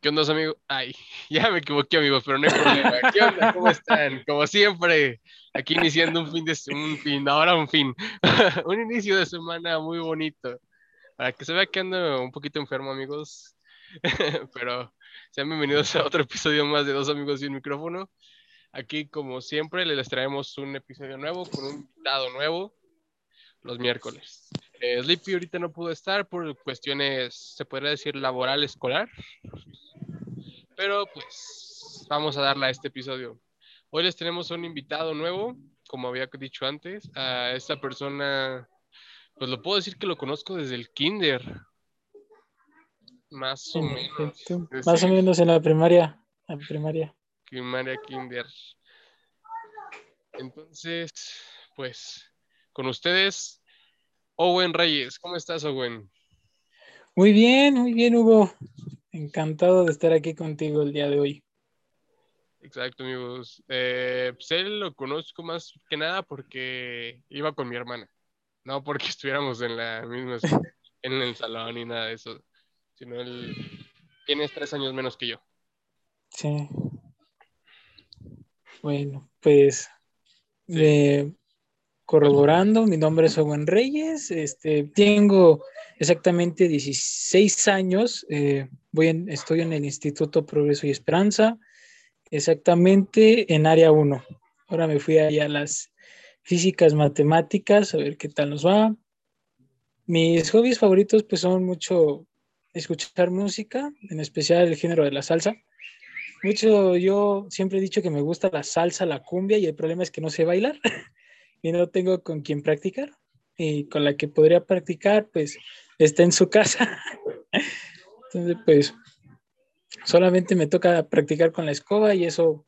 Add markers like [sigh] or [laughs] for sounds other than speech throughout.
¿Qué onda, amigos? Ay, [laughs] ya me equivoqué, amigos, pero no hay problema. ¿Qué onda? ¿Cómo están? Como siempre, aquí iniciando un fin de un fin, ahora un fin, [laughs] un inicio de semana muy bonito. Para que se vea que ando un poquito enfermo, amigos. [laughs] pero sean bienvenidos a otro episodio más de Dos Amigos y un Micrófono. Aquí, como siempre, les traemos un episodio nuevo con un invitado nuevo los miércoles. Eh, Sleepy ahorita no pudo estar por cuestiones, se podría decir, laboral escolar. Pero pues vamos a darle a este episodio. Hoy les tenemos un invitado nuevo, como había dicho antes. A esta persona, pues lo puedo decir que lo conozco desde el kinder. Más o menos. Más o menos en la primaria. En primaria. Primaria, kinder. Entonces, pues, con ustedes, Owen Reyes, ¿cómo estás, Owen? Muy bien, muy bien, Hugo. Encantado de estar aquí contigo el día de hoy. Exacto, amigos. Eh, pues él lo conozco más que nada porque iba con mi hermana. No porque [laughs] estuviéramos en la misma en el salón ni nada de eso. Sino él tiene tres años menos que yo. Sí. Bueno, pues sí corroborando, mi nombre es Owen Reyes, este, tengo exactamente 16 años, eh, voy en, estoy en el Instituto Progreso y Esperanza, exactamente en área 1. Ahora me fui allá a las físicas matemáticas, a ver qué tal nos va. Mis hobbies favoritos pues son mucho escuchar música, en especial el género de la salsa. Mucho, yo siempre he dicho que me gusta la salsa, la cumbia y el problema es que no sé bailar. [laughs] y no tengo con quien practicar. Y con la que podría practicar, pues está en su casa. [laughs] Entonces, pues solamente me toca practicar con la escoba y eso,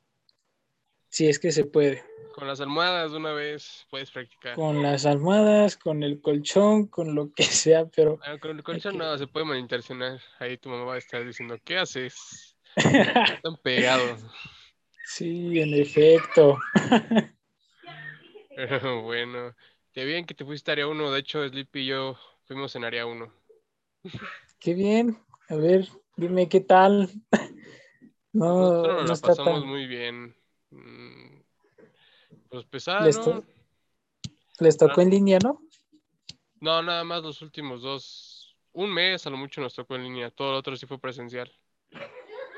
si es que se puede. Con las almohadas una vez puedes practicar. Con las almohadas, con el colchón, con lo que [laughs] sea, pero... Ah, con el colchón no, se puede malintencionar. Ahí tu mamá va a estar diciendo, ¿qué haces? [laughs] Están pegados. Sí, en efecto. [laughs] bueno, qué bien que te fuiste a área 1. De hecho, Sleepy y yo fuimos en área 1. Qué bien. A ver, dime qué tal. [laughs] No, Nosotros nos pasamos muy bien. Mm, pues pesado, les, ¿no? les tocó en línea, ¿no? No, nada más los últimos dos. Un mes a lo mucho nos tocó en línea. Todo lo otro sí fue presencial.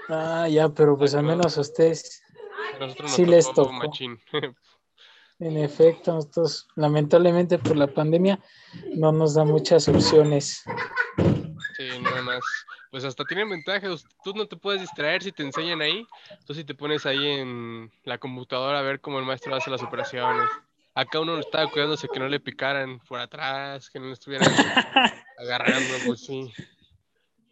Ah, ya, pero pues al menos a ustedes sí les tocó. Machín. [laughs] En efecto, nosotros lamentablemente por la pandemia no nos da muchas opciones. Sí, nada más. Pues hasta tienen ventajas. Tú no te puedes distraer si te enseñan ahí. Tú si te pones ahí en la computadora a ver cómo el maestro hace las operaciones. Acá uno estaba cuidándose que no le picaran por atrás, que no le estuvieran [laughs] agarrando, pues sí.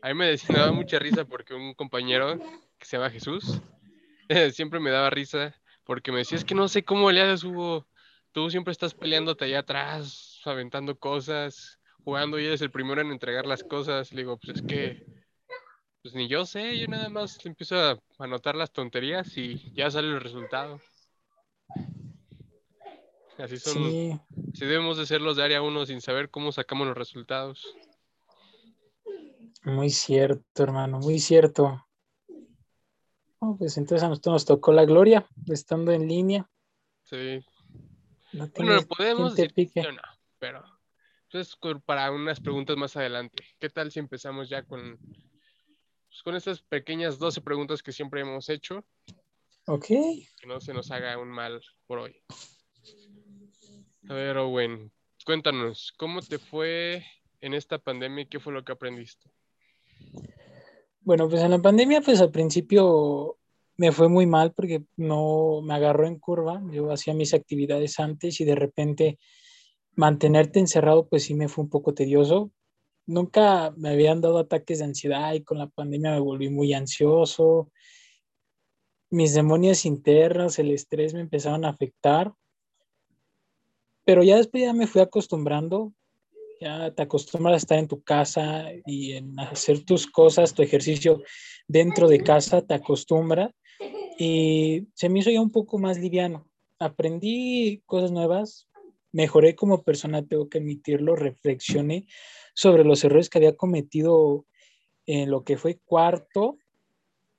A mí me, decía, me daba mucha risa porque un compañero que se llama Jesús [laughs] siempre me daba risa porque me decía, es que no sé cómo le haces, Hugo. Tú siempre estás peleándote allá atrás, aventando cosas, jugando y eres el primero en entregar las cosas. Le digo, pues es que, pues ni yo sé, yo nada más empiezo a anotar las tonterías y ya sale el resultado. Así son. Sí. Si debemos de ser los de área 1 sin saber cómo sacamos los resultados. Muy cierto, hermano, muy cierto pues entonces a nosotros nos tocó la gloria, estando en línea. Sí. No bueno, podemos decir no, pero entonces para unas preguntas más adelante. ¿Qué tal si empezamos ya con, pues, con estas pequeñas 12 preguntas que siempre hemos hecho? Ok. Que no se nos haga un mal por hoy. A ver, Owen, cuéntanos, ¿cómo te fue en esta pandemia y qué fue lo que aprendiste? Bueno, pues en la pandemia, pues al principio me fue muy mal porque no me agarró en curva. Yo hacía mis actividades antes y de repente mantenerte encerrado, pues sí me fue un poco tedioso. Nunca me habían dado ataques de ansiedad y con la pandemia me volví muy ansioso. Mis demonios internos, el estrés me empezaron a afectar. Pero ya después ya me fui acostumbrando ya te acostumbras a estar en tu casa y en hacer tus cosas, tu ejercicio dentro de casa, te acostumbras y se me hizo ya un poco más liviano. Aprendí cosas nuevas, mejoré como persona, tengo que admitirlo, reflexioné sobre los errores que había cometido en lo que fue cuarto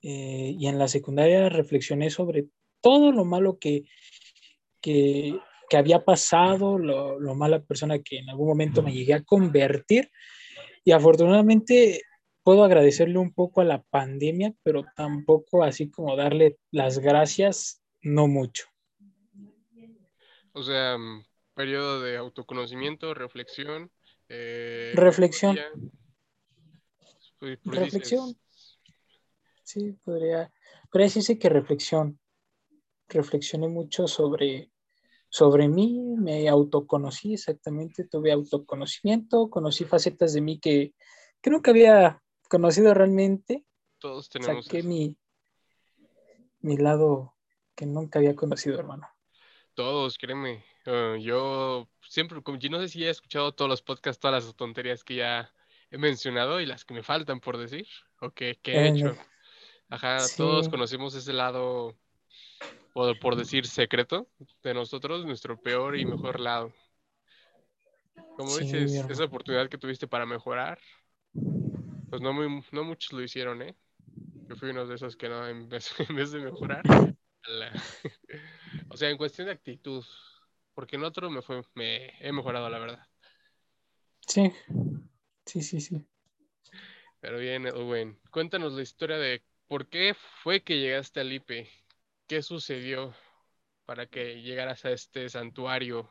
eh, y en la secundaria reflexioné sobre todo lo malo que, que, que había pasado, lo, lo, mala persona que en algún momento me llegué a convertir. Y afortunadamente puedo agradecerle un poco a la pandemia, pero tampoco así como darle las gracias, no mucho. O sea, mm, periodo de autoconocimiento, reflexión. Eh, reflexión. reflexión. Sí, podría, podría decirse que reflexión. Reflexioné mucho sobre, sobre mí, me autoconocí exactamente, tuve autoconocimiento, conocí facetas de mí que, que nunca había conocido realmente. Todos tenemos. Saqué mi, mi lado que nunca había conocido, hermano. Todos, créeme. Ah, yo siempre, yo no sé si he escuchado todos los podcasts, todas las tonterías que ya he mencionado y las que me faltan por decir, o que, he hecho. Ajá, todos conocemos ese lado, por, por decir, secreto de nosotros, nuestro peor y mejor lado. Como dices, esa oportunidad que tuviste para mejorar, pues no, muy, no muchos lo hicieron, ¿eh? Yo fui uno de esos que no, en vez, [laughs] en vez de mejorar, [laughs] o sea, en cuestión de actitud, porque en otro me, fue, me he mejorado, la verdad. Sí, sí, sí, sí. Pero bien, Edwin, cuéntanos la historia de por qué fue que llegaste al IPE, qué sucedió para que llegaras a este santuario.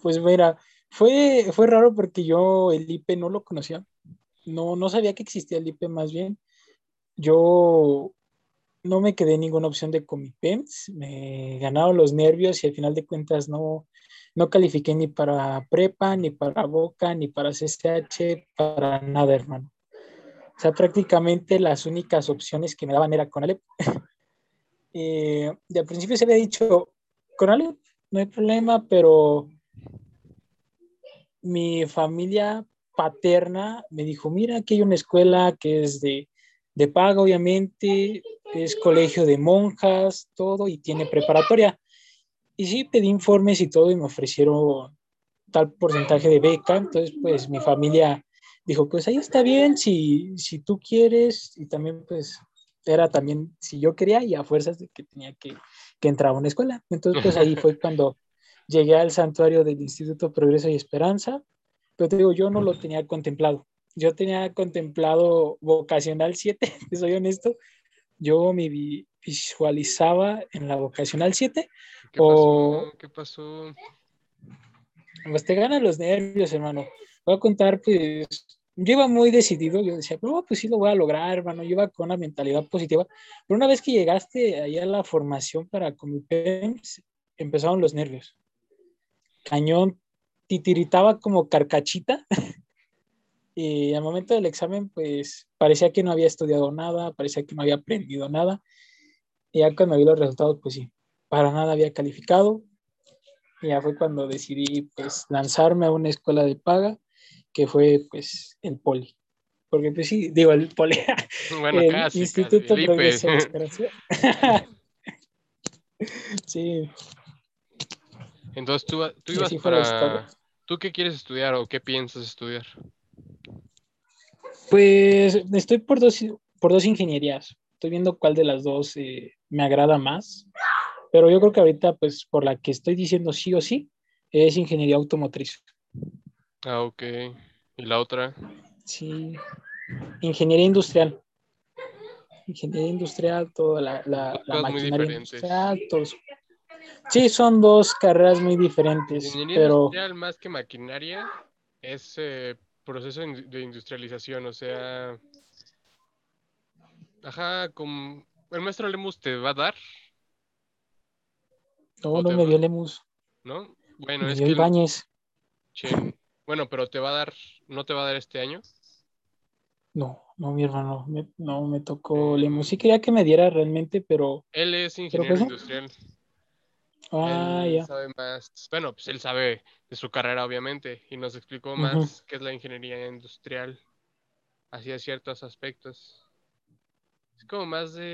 Pues mira, fue, fue raro porque yo el IPE no lo conocía no, no sabía que existía el IP más bien. Yo no me quedé ninguna opción de Comipems, me ganaron los nervios y al final de cuentas no, no califiqué ni para prepa, ni para Boca, ni para CCH, para nada, hermano. O sea, prácticamente las únicas opciones que me daban era con Alep. [laughs] eh, de al principio se había dicho, con Alep no hay problema, pero mi familia paterna me dijo, mira, aquí hay una escuela que es de, de paga, obviamente, es colegio de monjas, todo, y tiene preparatoria. Y sí, pedí informes y todo, y me ofrecieron tal porcentaje de beca, entonces pues mi familia dijo, pues ahí está bien, si, si tú quieres, y también pues era también si yo quería y a fuerzas de que tenía que, que entrar a una escuela. Entonces pues ahí fue cuando llegué al santuario del Instituto Progreso y Esperanza, pero te digo, yo no lo tenía contemplado. Yo tenía contemplado vocacional 7, [laughs] te soy honesto. Yo me visualizaba en la vocacional 7. ¿Qué pasó? ¿Qué pasó? Pues te ganan los nervios, hermano. Voy a contar, pues, yo iba muy decidido, yo decía, no, pues sí lo voy a lograr, hermano, yo iba con una mentalidad positiva, pero una vez que llegaste ahí a la formación para Comipems, empezaron los nervios. Cañón, titiritaba como carcachita. [laughs] y al momento del examen, pues parecía que no había estudiado nada, parecía que no había aprendido nada. Y ya cuando vi los resultados, pues sí, para nada había calificado. Y ya fue cuando decidí, pues, lanzarme a una escuela de paga, que fue, pues, el poli. Porque, pues sí, digo, el poli. [laughs] Bueno, el casi, Instituto casi, Progreso [laughs] sí. Entonces tú, tú ibas para... ¿Tú qué quieres estudiar o qué piensas estudiar? Pues estoy por dos, por dos ingenierías. Estoy viendo cuál de las dos eh, me agrada más. Pero yo creo que ahorita, pues por la que estoy diciendo sí o sí, es ingeniería automotriz. Ah, ok. ¿Y la otra? Sí, ingeniería industrial. Ingeniería industrial, toda la, la, la maquinaria industrial, todo eso. Sí, son dos carreras muy diferentes. Ingeniería pero... industrial más que maquinaria es eh, proceso de industrialización, o sea, ajá, como el maestro Lemus te va a dar. No, no me dio Lemus. ¿No? Bueno, es que. Bueno, pero te va a dar, ¿no te va a dar este año? No, no, mi hermano, no me tocó Lemus. Sí quería que me diera realmente, pero. Él es ingeniero industrial. Ah, él ya. sabe más, pues, bueno, pues él sabe de su carrera, obviamente, y nos explicó más uh qué es la ingeniería industrial, hacia ciertos aspectos. Es como más de...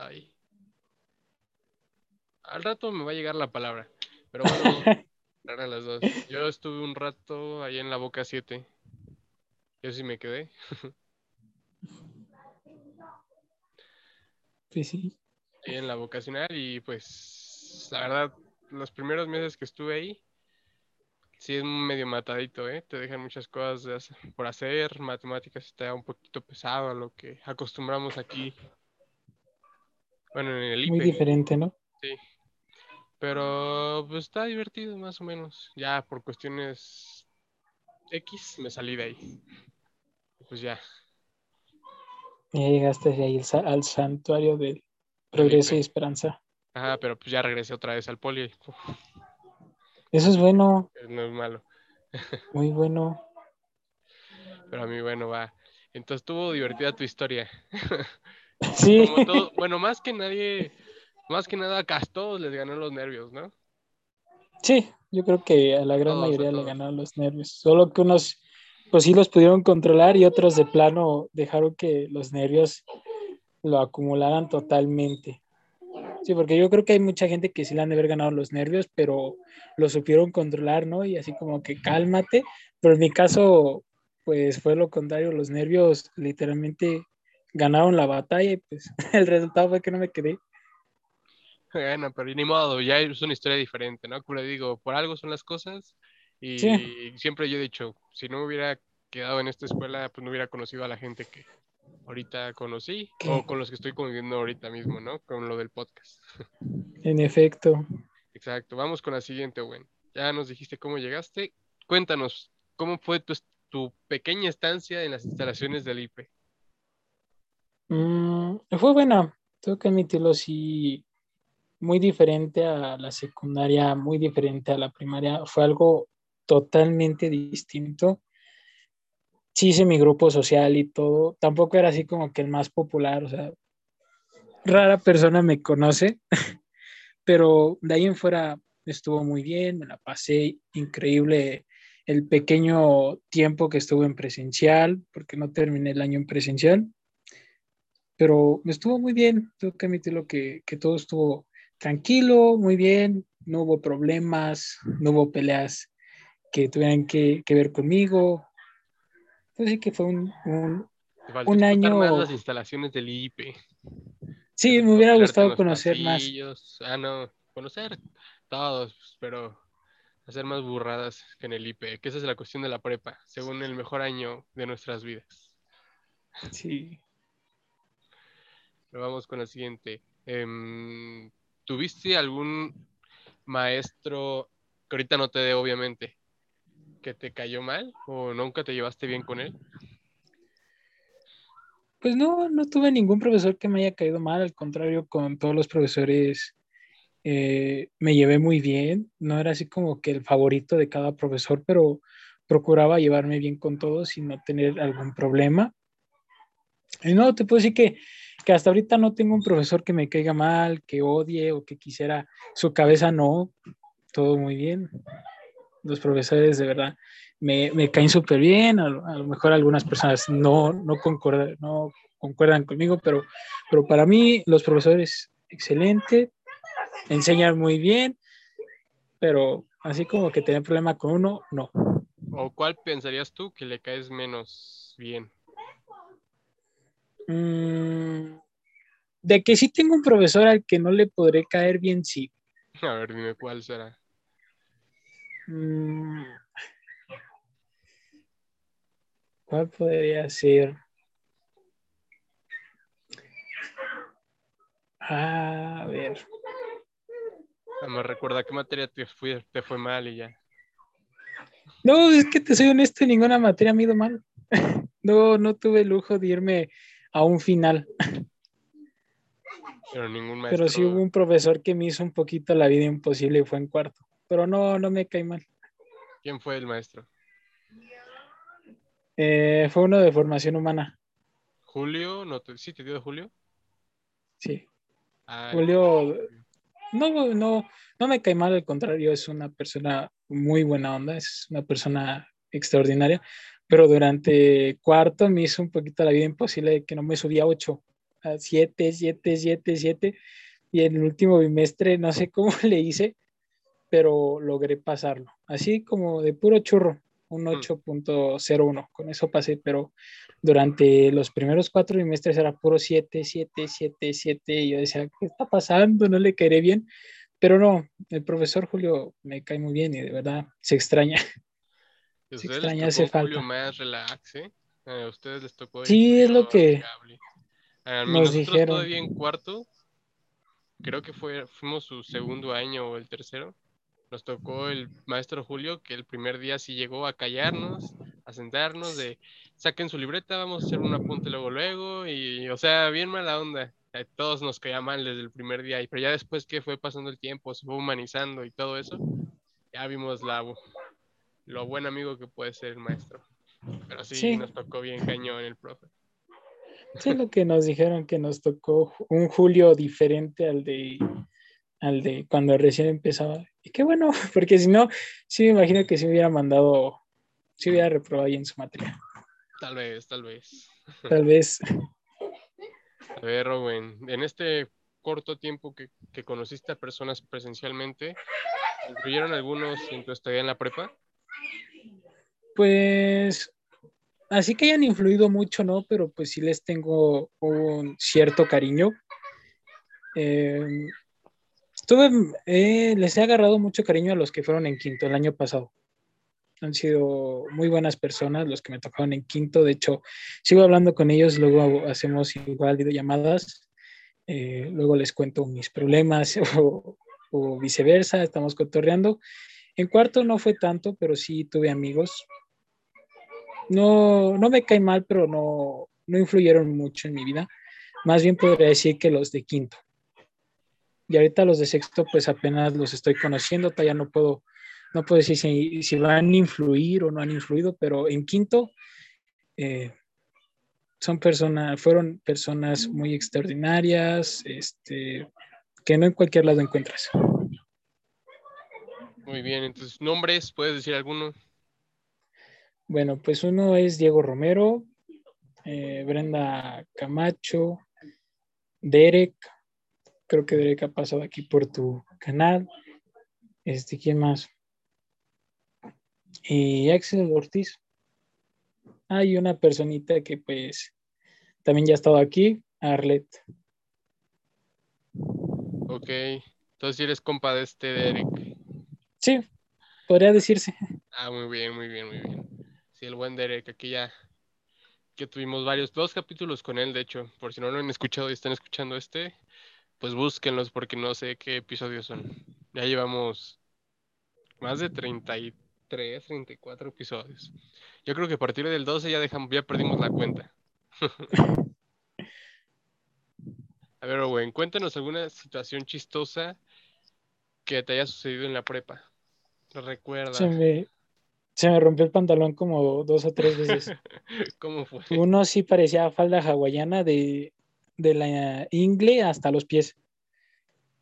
Ay. Al rato me va a llegar la palabra, pero bueno, [laughs] eran las dos. Yo estuve un rato ahí en la Boca 7. Yo sí me quedé. [laughs] Pues sí, sí en la vocacional y pues la verdad, los primeros meses que estuve ahí, sí es medio matadito, ¿eh? Te dejan muchas cosas por hacer, matemáticas está un poquito pesado a lo que acostumbramos aquí. Bueno, en el IPE. Muy diferente, ¿no? Sí. Pero pues está divertido más o menos. Ya por cuestiones X me salí de ahí. Pues ya. Ya llegaste ahí al santuario del progreso y esperanza. Ajá, pero pues ya regresé otra vez al poli. Eso es bueno. No es malo. [laughs] Muy bueno. Pero a mí, bueno, va. Entonces estuvo divertida tu historia. [laughs] Sí. bueno, más que nadie, más que nada a todos les ganó los nervios, ¿no? Sí, yo creo que a la gran mayoría le ganaron los nervios. Solo que unos, pues sí los pudieron controlar y otros de plano dejaron que los nervios lo acumularan totalmente. Sí, porque yo creo que hay mucha gente que sí le han de haber ganado los nervios, pero lo supieron controlar, ¿no? Y así como que cálmate. Pero en mi caso, pues fue lo contrario, los nervios literalmente ganaron la batalla y pues [laughs] el resultado fue que no me quedé. Bueno, pero ni modo, ya es una historia diferente, ¿no? Como le digo, por algo son las cosas y siempre yo he dicho, si no me hubiera quedado en esta escuela, pues no hubiera conocido a la gente que ahorita conocí o con los que estoy conviviendo ahorita mismo, ¿no? Con lo del podcast. [laughs] En efecto. Exacto, vamos con la siguiente, Gwen. Ya nos dijiste cómo llegaste. Cuéntanos, ¿cómo fue tu, tu pequeña estancia en las instalaciones del IPE? Mm, fue buena, tengo que admitirlo, sí, muy diferente a la secundaria, muy diferente a la primaria, fue algo totalmente distinto. Sí hice mi grupo social y todo, tampoco era así como que el más popular, o sea, rara persona me conoce, [laughs] pero de ahí en fuera estuvo muy bien, me la pasé increíble el pequeño tiempo que estuve en presencial, porque no terminé el año en presencial pero estuvo muy bien, tengo que admitirlo que, que todo estuvo tranquilo, muy bien, no hubo problemas, no hubo peleas que tuvieran que, que ver conmigo. Entonces sí que fue un, un, un año... Más las instalaciones del IP. Sí, me hubiera gustado conocer más. Ah, no, conocer todos, pero hacer más burradas que en el IP, que esa es la cuestión de la prepa, según el mejor año de nuestras vidas. Sí vamos con la siguiente. Em, ¿Tuviste algún maestro que ahorita no te dé, obviamente, que te cayó mal o nunca te llevaste bien con él? Pues no, no tuve ningún profesor que me haya caído mal, al contrario, con todos los profesores eh, me llevé muy bien, no era así como que el favorito de cada profesor, pero procuraba llevarme bien con todos y no tener algún problema. Y no, te puedo decir que que hasta ahorita no tengo un profesor que me caiga mal, que odie o que quisiera su cabeza, no, todo muy bien. Los profesores de verdad me, me caen súper bien, a, lo mejor algunas personas no, no, concordan, no concuerdan conmigo, pero, pero para mí los profesores, excelente, enseñan muy bien, pero así como que tener problema con uno, no. ¿O cuál pensarías tú que le caes menos bien? Mm, de que sí tengo un profesor al que no le podré caer bien, sí. [laughs] A ver, dime cuál será. Mm, ¿Cuál podría ser? a ver. Me recuerda qué materia te, te fue mal y ya. No, es que te soy honesto, ninguna materia me ha ido mal. [laughs] No, no tuve el lujo de irme a un final. Pero ningún maestro. Pero sí hubo un profesor que me hizo un poquito la vida imposible y fue en cuarto. Pero no, no me cae mal. ¿Quién fue el maestro? Eh, fue uno de formación humana. Julio, no ¿sí te dio de Julio? Sí. Julio, no, no, no me cae mal, al contrario, es una persona muy buena onda, es una persona extraordinaria, pero durante cuarto me hizo un poquito la vida imposible de que no me subía a 8, a 7, 7, 7, 7. Y en el último bimestre no sé cómo [laughs] le hice, pero logré pasarlo. Así como de puro churro. un Mm. 8.01. Con eso pasé, pero durante los primeros cuatro trimestres era puro 7, 7, 7, 7. Y yo decía, ¿qué está pasando? No le caeré bien. Pero no, el profesor Julio me cae muy bien y de verdad se extraña. Les extraña, hace Julio falta. más relax, ¿eh? A ustedes les tocó Sí, es Julio lo que mí, nos dijeron. todavía en cuarto, creo que fue, fuimos su segundo año o el tercero, nos tocó el maestro Julio, que el primer día sí llegó a callarnos, a sentarnos, de saquen su libreta, vamos a hacer un apunte luego, luego, y o sea, bien mala onda. A todos nos caía mal desde el primer día, y pero ya después que fue pasando el tiempo, se fue humanizando y todo eso, ya vimos la, lo buen amigo que puede ser el maestro. Pero sí, Sí. nos tocó bien cañón el profe. Sí, lo que nos dijeron que nos tocó un Julio diferente al de al de cuando recién empezaba. Y qué bueno, [laughs] porque si no, sí me imagino que se hubiera mandado, si hubiera reprobado ahí en su materia. Tal vez, tal vez. Tal vez. A ver, Rowen, en este corto tiempo que, que conociste a personas presencialmente, ¿incluyeron algunos en tu estadía en la prepa? Pues así que hayan influido mucho, ¿no? Pero pues sí les tengo un cierto cariño. Eh, estuve, eh, les he agarrado mucho cariño a los que fueron en quinto el año pasado. Han sido muy buenas personas los que me tocaron en quinto. De hecho, sigo hablando con ellos, luego hacemos igual videollamadas. Eh, luego les cuento mis problemas [laughs] o, viceversa, estamos cotorreando. En cuarto no fue tanto, pero sí tuve amigos no, no me cae mal, pero no, no influyeron mucho en mi vida. Más bien podría decir que los de quinto. Y ahorita los de sexto, pues apenas los estoy conociendo, todavía no puedo, no puedo decir si, si van a influir o no han influido, pero en quinto eh, son personas, fueron personas muy extraordinarias, este, que no en cualquier lado encuentras. Muy bien, entonces, nombres, ¿puedes decir alguno? Bueno, pues uno es Diego Romero, eh, Brenda Camacho, Derek, creo que Derek ha pasado aquí por tu canal. Este, ¿quién más? Y Axel Ortiz. Hay una personita que pues también ya ha estado aquí, Arlet. Ok, entonces eres compa de este Derek. Sí, podría decirse. Ah, muy bien, muy bien, muy bien. Sí, el buen Derek, aquí ya que tuvimos varios, dos capítulos con él, de hecho, por si no lo han escuchado y están escuchando este, pues búsquenlos porque no sé qué episodios son. Ya llevamos más de 33, 34 episodios. Yo creo que a partir del 12 ya dejamos, ya perdimos la cuenta. [laughs] a ver, Owen, cuéntanos alguna situación chistosa que te haya sucedido en la prepa. Recuerda. Se me, se me rompió el pantalón como dos o tres veces. [laughs] ¿Cómo fue? Uno sí parecía falda hawaiana de, de la ingle hasta los pies.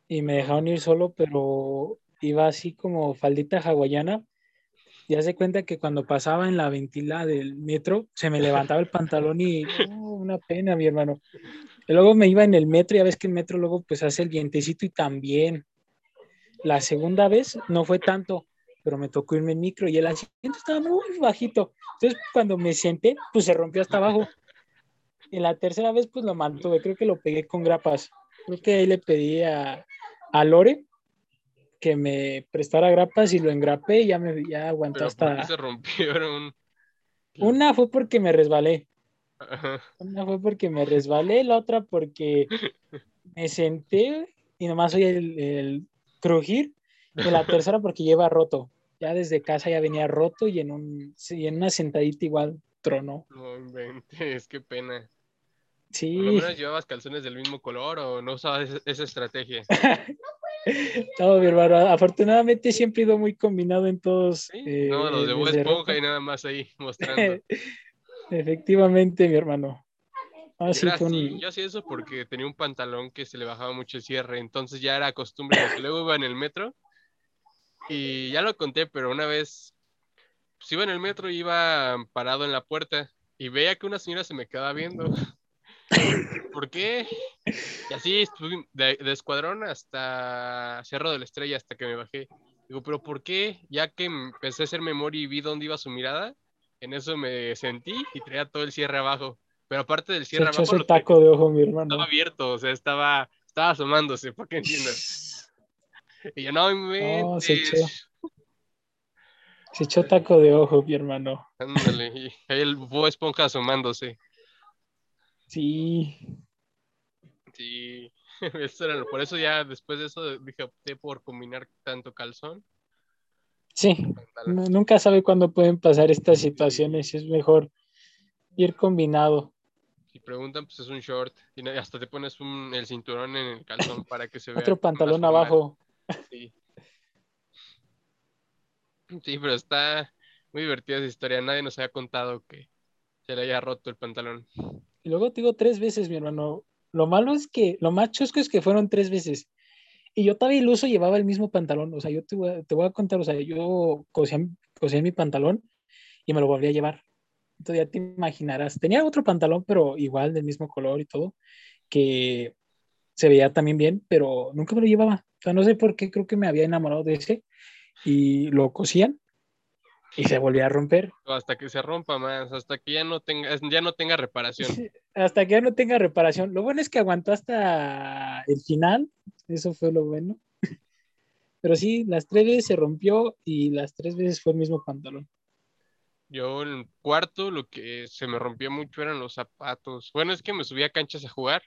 Y me dejaron ir solo, pero iba así como faldita hawaiana. Y hace cuenta que cuando pasaba en la ventila del metro, se me levantaba el pantalón y una pena, mi hermano. Y luego me iba en el metro, ya ves que el metro luego pues hace el vientecito y también. La segunda vez no fue tanto, pero me tocó irme en micro y el asiento estaba muy bajito. Entonces, cuando me senté, pues se rompió hasta abajo. En la tercera vez, pues lo mantuve, creo que lo pegué con grapas. Creo que ahí le pedí a, a Lore que me prestara grapas y lo engrapé y ya me ya aguantó Pero ¿por hasta. qué se rompieron? Una fue porque me resbalé. Ajá. Una fue porque me resbalé, la otra porque me senté y nomás oí el, el crujir. Y la tercera porque lleva roto. Ya desde casa ya venía roto y en, un, sí, en una sentadita igual tronó. No inventes, qué pena. Por lo Sí, menos llevabas calzones del mismo color o no usabas esa, esa estrategia. [laughs] no, mi hermano. Afortunadamente siempre he ido muy combinado en todos. ¿Sí? eh, no, los de Bob Esponja y nada más ahí [laughs] mostrando. Efectivamente, mi hermano. Ah, Yo sí, un- hacía eso porque tenía un pantalón que se le bajaba mucho el cierre, entonces ya era costumbre, porque luego iba en el metro y ya lo conté, pero una vez pues iba en el metro y iba parado en la puerta y veía que una señora se me quedaba viendo. [laughs] ¿Por qué? Y así estuve de, de escuadrón hasta Cerro de la Estrella hasta que me bajé. Digo, pero ¿por qué? Ya que empecé a hacer memoria y vi dónde iba su mirada, en eso me sentí y traía todo el cierre abajo. Pero aparte del cierre Se abajo, ese taco de ojo, mi hermano. estaba abierto, o sea, estaba, estaba asomándose, para que entiendas. Y yo, no No, se echó. Se echó taco de ojo, mi hermano. Ándale, y ahí el Bob Esponja asomándose. Sí. Sí, [laughs] eso era- por eso ya después de eso dije, opté por combinar tanto calzón Sí. No- nunca sabe cuándo pueden pasar estas situaciones. Es mejor ir combinado. Si preguntan, pues es un short. Y hasta te pones un, el cinturón en el calzón [laughs] para que se vea. Otro pantalón abajo. Sí. Sí, pero está muy divertida esa historia. Nadie nos había contado que se le haya roto el pantalón. Y luego te digo tres veces, mi hermano. Lo malo es que, lo más chusco es que fueron tres veces. Y yo todavía iluso llevaba el mismo pantalón. O sea, yo te voy a, te a contar, o sea, yo cosía, cosía mi pantalón y me lo volví a llevar. Entonces ya te imaginarás. Tenía otro pantalón, pero igual del mismo color y todo, que se veía también bien, pero nunca me lo llevaba. O sea, no sé por qué, creo que me había enamorado de ese y lo cosían y se volvía a romper. Hasta que se rompa más, hasta que ya no tenga, ya no tenga reparación. Hasta que ya no tenga reparación. Lo bueno es que aguantó hasta el final. Eso fue lo bueno. [laughs] Pero sí, las tres veces se rompió y las tres veces fue el mismo pantalón. Yo en el cuarto lo que se me rompió mucho eran los zapatos. Bueno, es que me subía a canchas a jugar.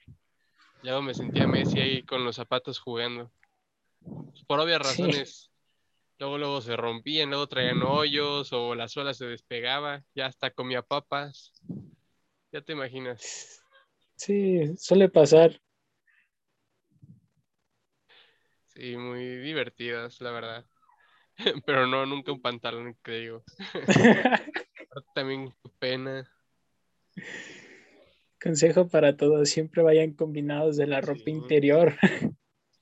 Ya me sentía Messi ahí con los zapatos jugando. Por obvias Sí. Luego, luego se rompían, luego traían hoyos o la suela se despegaba. Ya hasta comía papas. Ya te imaginas. Sí, suele pasar. Sí, muy divertidas, la verdad. [laughs] Pero no, nunca un pantalón. Aparte [laughs] También pena. Consejo para todos, siempre vayan combinados de la ropa Sí. interior. [laughs]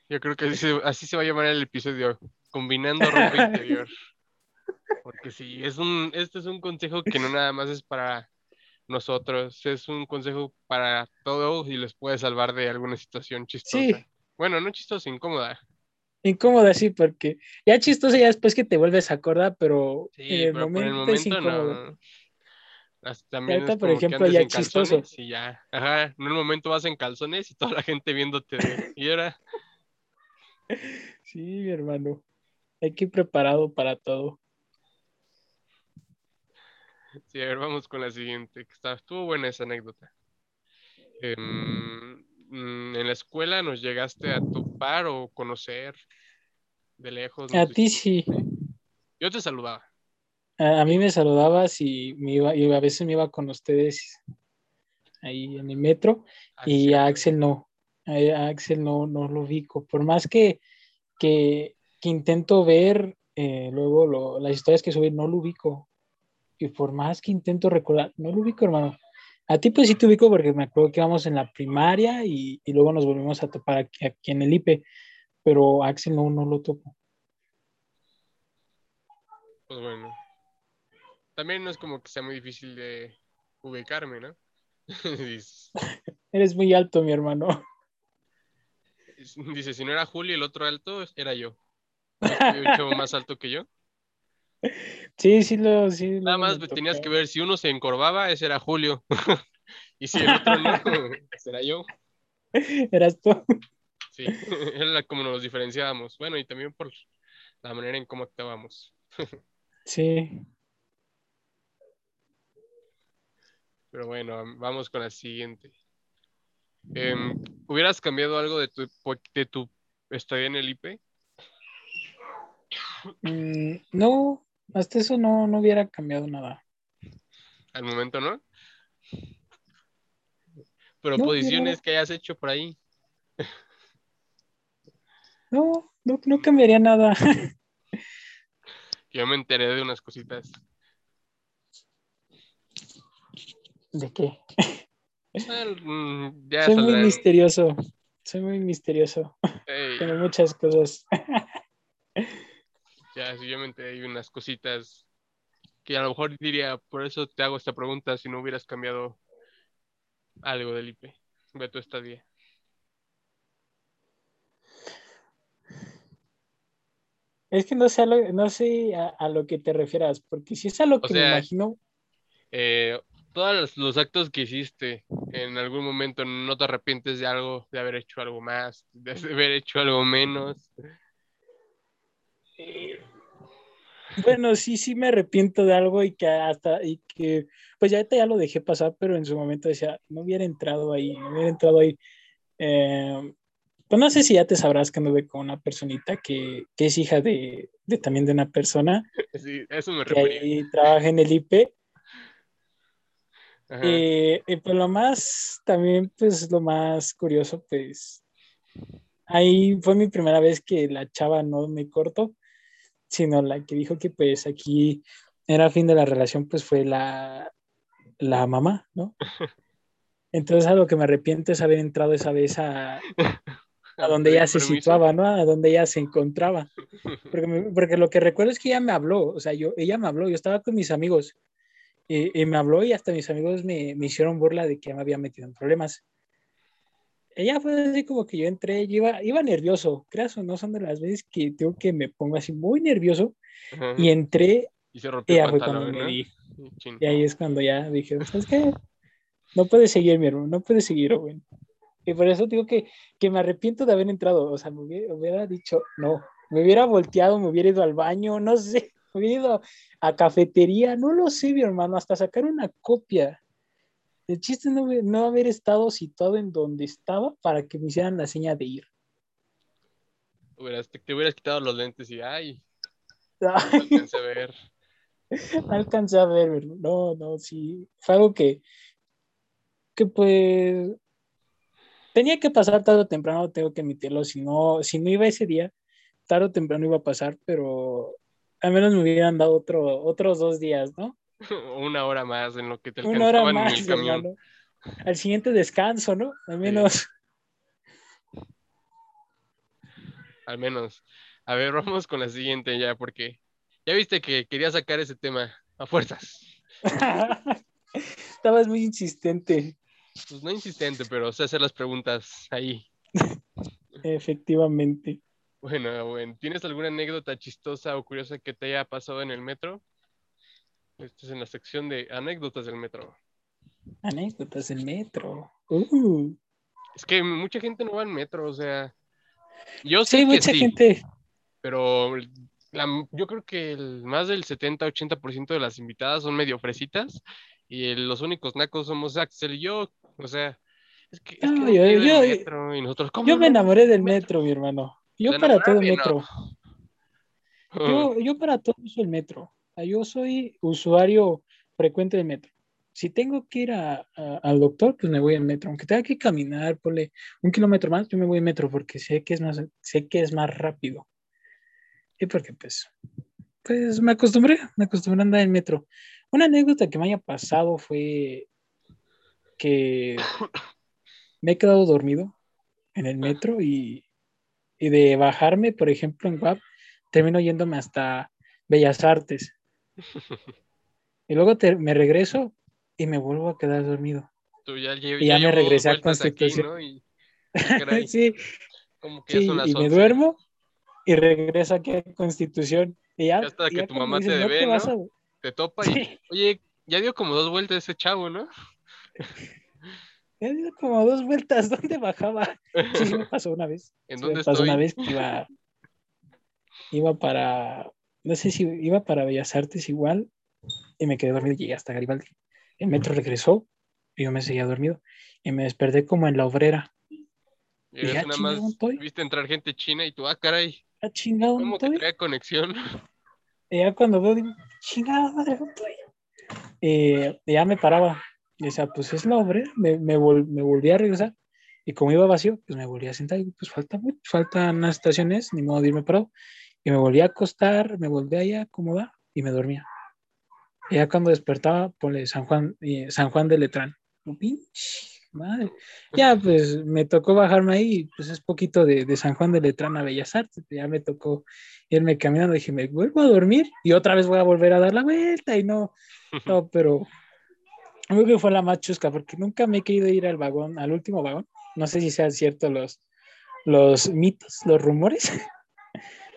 Yo creo que así se, así se va a llamar el episodio, combinando ropa [laughs] interior. Porque sí, es un, este es un consejo que no nada más es para nosotros, es un consejo para todos y les puede salvar de alguna situación chistosa. Sí. Bueno, no chistosa, incómoda. Incómoda, sí, porque ya chistoso ya después que te vuelves a acordar, pero Sí, en el pero por el momento es momento incómodo. no. También ahorita, es por ejemplo, ya chistoso. y ya. Ajá, en un momento vas en calzones y toda la gente viéndote de, y ahora, [laughs] Sí, mi hermano. Hay que ir preparado para todo. Sí, a ver, vamos con la siguiente. que está- estuvo buena esa anécdota. Mm, en la escuela nos llegaste a topar o conocer de lejos. no A ti sí. Yo te saludaba. A, a mí me saludabas y me iba, y a veces me iba con ustedes ahí en el metro Ah, y a Axel no. A, a Axel no, no lo ubico. Por más que, que, que intento ver eh, luego lo- las historias que subí, no lo ubico. Y por más que intento recordar, no lo ubico, hermano. A ti pues sí te ubico porque me acuerdo que íbamos en la primaria y, y luego nos volvimos a topar aquí, aquí en el IPE, pero Axel no, no lo topo. Pues bueno. También no es como que sea muy difícil de ubicarme, ¿no? [laughs] Eres muy alto, mi hermano. dice, si no era Julio, el otro alto era yo. Un chavo más alto que yo. [laughs] Sí, sí lo... Sí, Nada más me tenías que ver si uno se encorvaba, ese era Julio. [laughs] y si el otro no, [laughs] ese era yo. Eras tú. Sí, era como nos diferenciábamos. Bueno, y también por la manera en cómo actuábamos. Sí. Pero bueno, vamos con la siguiente. Em, ¿hubieras cambiado algo de tu, de tu estadía en el IP? Mm, no, hasta eso no, no hubiera cambiado nada. Al momento, ¿no? Pero No, que hayas hecho por ahí. No, no, no cambiaría nada. [laughs] Yo me enteré de unas cositas. ¿De qué? Mm, ya Soy muy misterioso. Soy muy misterioso. Tengo muchas cosas. [laughs] ya, sí, yo me enteré de unas cositas que a lo mejor diría, por eso te hago esta pregunta, si no hubieras cambiado algo del IP de tu estadía. Es que no sé a lo, no sé a, lo que te refieras, porque si es a lo que me imagino. Eh, todos los actos que hiciste en algún momento, ¿no te arrepientes de algo, de haber hecho algo más, de [laughs] haber hecho algo menos? Eh, bueno, sí, sí me arrepiento de algo y que hasta, y que, pues ya, ya lo dejé pasar, pero en su momento decía, no hubiera entrado ahí, no hubiera entrado ahí. Eh, pues no sé si ya te sabrás que anduve con una personita que, que es hija de, de, también de una persona. Sí, eso me que ahí trabaja en el IP eh, y pues lo más, también pues lo más curioso, pues ahí fue mi primera vez que la chava no me cortó, sino la que dijo que pues aquí era fin de la relación, pues fue la, la mamá, ¿no? [laughs] Entonces a lo que me arrepiento es haber entrado esa vez a, [laughs] a donde ella se situaba, ¿no? A donde ella se encontraba. Porque, porque, lo que recuerdo es que ella me habló, o sea, yo, ella me habló, yo estaba con mis amigos y, me habló y hasta mis amigos me, me, hicieron burla de que me había metido en problemas. Ella fue así como que yo entré, yo iba, iba nervioso, creas o no, son de las veces que tengo que me pongo así muy nervioso y entré y se rompió el pantalón, ¿no? Y ahí es cuando ya dije, ¿sabes qué? No puedes seguir, mi hermano, no puedes seguir, güey. Y por eso digo que, que me arrepiento de haber entrado, o sea, me hubiera dicho, no, me hubiera volteado, me hubiera ido al baño, no sé [laughs] hubiera ido a cafetería, no lo sé, mi hermano, hasta sacar una copia. El chiste no, no haber estado situado en donde estaba para que me hicieran la seña de ir. te, hubieras quitado los lentes y ay, no alcancé a ver. [laughs] No alcancé a ver, no, no, sí. Fue algo que, que pues tenía que pasar tarde o temprano, tengo que admitirlo. Si no, si no iba ese día, tarde o temprano iba a pasar, pero al menos me hubieran dado otro, otros dos días, ¿no? [laughs] Una hora más en lo que te Una hora más, en el camión. Al siguiente descanso, ¿no? Al menos. Al menos. A ver, vamos con la siguiente ya, porque ya viste que quería sacar ese tema a fuerzas. [laughs] Estabas muy insistente. Pues no insistente, pero sé hacer las preguntas ahí. [laughs] Efectivamente. Bueno, bueno, ¿tienes alguna anécdota chistosa o curiosa que te haya pasado en el metro? Esto es en la sección de anécdotas del metro. Anécdotas del metro. Uh. Es que mucha gente no va al metro, o sea. Yo sé sí, que mucha gente. Pero yo creo que el, más del 70-80% de las invitadas son medio fresitas y los únicos nacos somos Axel y yo. O sea, es que, es que yo, yo, metro y nosotros, yo me enamoré del metro, mi hermano. Yo para todo el metro. [laughs] Yo, para todo uso el metro. Yo soy usuario frecuente del metro. Si tengo que ir al doctor, pues me voy en metro. Aunque tenga que caminar, ponle un kilómetro más, yo me voy en metro porque sé que es más, sé que es más rápido. Y porque pues, pues me acostumbré, me acostumbré a andar en metro. Una anécdota que me haya pasado fue que me he quedado dormido en el metro y y de bajarme, por ejemplo, en WAP, termino yéndome hasta Bellas Artes. Y luego me regreso y me vuelvo a quedar dormido. y ya, me regresé a Constitución. y... [laughs] sí, y me duermo y regreso aquí a Constitución. Y ya, hasta que tu mamá te debe, ¿no? Te topa y, oye, ya dio como dos vueltas ese chavo, ¿no? [laughs] He ido como dos vueltas. ¿Dónde bajaba? Sí, me pasó una vez. [laughs] ¿En dónde me pasó una vez que iba, iba para, no sé si iba para Bellas Artes igual, y me quedé dormido y llegué hasta Garibaldi. El metro regresó y yo me seguía dormido. Y me desperté como en la obrera. Y, ya, nada más viste entrar gente china y tú, ah, caray. Ah, chingado, ¿Cómo que trae conexión? [laughs] Y ya cuando veo, digo, chingada madre. Eh, y ya me paraba y decía, pues es la obra, me, me, me, volví a regresar. Y como iba vacío, pues me volví a sentar y pues falta mucho, faltan unas estaciones, ni modo de irme parado. Y me volví a acostar, me volví ahí a acomodar y me dormía. Y ya cuando despertaba, ponle San Juan, eh, San Juan de Letrán. Pinche madre. Ya, pues me tocó bajarme ahí, pues es poquito de, de, San Juan de Letrán a Bellas Artes. Ya me tocó irme caminando. Dije, me vuelvo a dormir y otra vez voy a volver a dar la vuelta. Y no, no, pero Creo que fue la más chusca porque nunca me he querido ir al vagón, al último vagón. No sé si sean ciertos los, los mitos, los rumores. [laughs]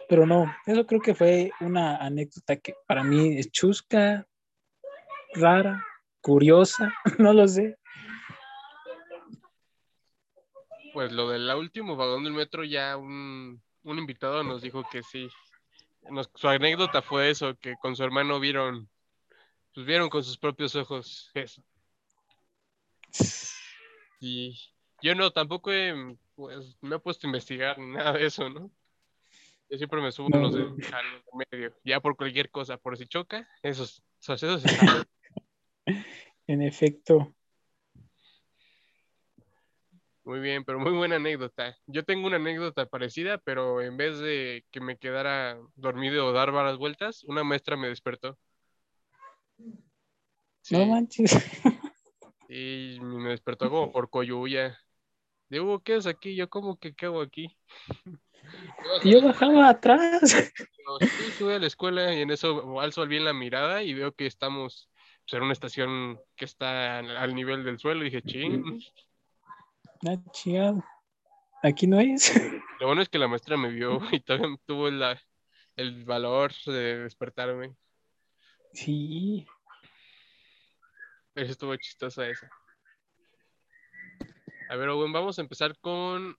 pero no, eso creo que fue una anécdota que para mí es chusca, rara, curiosa, [laughs] no lo sé. Pues lo del último vagón del metro ya un, un invitado nos dijo que sí. Nos- su anécdota fue eso, que con su hermano vieron, pues vieron con sus propios ojos eso. [laughs] Y yo no, tampoco he, pues, me he puesto a investigar nada de eso, ¿no? Yo siempre me subo a los de, No. a los de medio, ya por cualquier cosa, por si choca, esos, esos, esos. [laughs] En efecto, Muy bien, pero muy buena anécdota. Yo tengo una anécdota parecida, pero en vez de que me quedara dormido o dar varias vueltas, una maestra me despertó. Sí, no manches. [laughs] y me despertó como por coyuya. De Hugo, ¿qué es aquí? Yo, ¿cómo que qué hago aquí? [laughs] Yo bajaba atrás. [laughs] Sí, sube a la escuela y en eso alzo bien la mirada y veo que estamos pues, en una estación que está al, nivel del suelo. Y dije, ching. Ah, chingado. Aquí no es. [laughs] Lo bueno es que la maestra me vio [laughs] y todavía tuvo la- el valor de despertarme. Sí. Pero estuvo chistosa esa. A ver, Owen, vamos a empezar con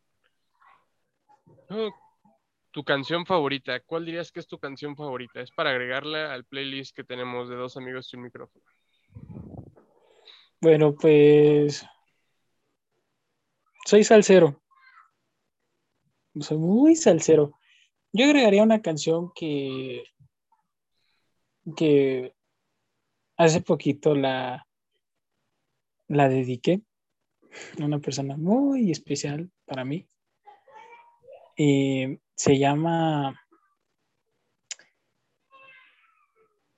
tu canción favorita. ¿Cuál dirías que es tu canción favorita? Es para agregarla al playlist que tenemos de dos amigos y un micrófono. Bueno, pues soy salsero. Soy muy salsero. Yo agregaría una canción que, que hace poquito la, la dediqué a una persona muy especial para mí. Y se llama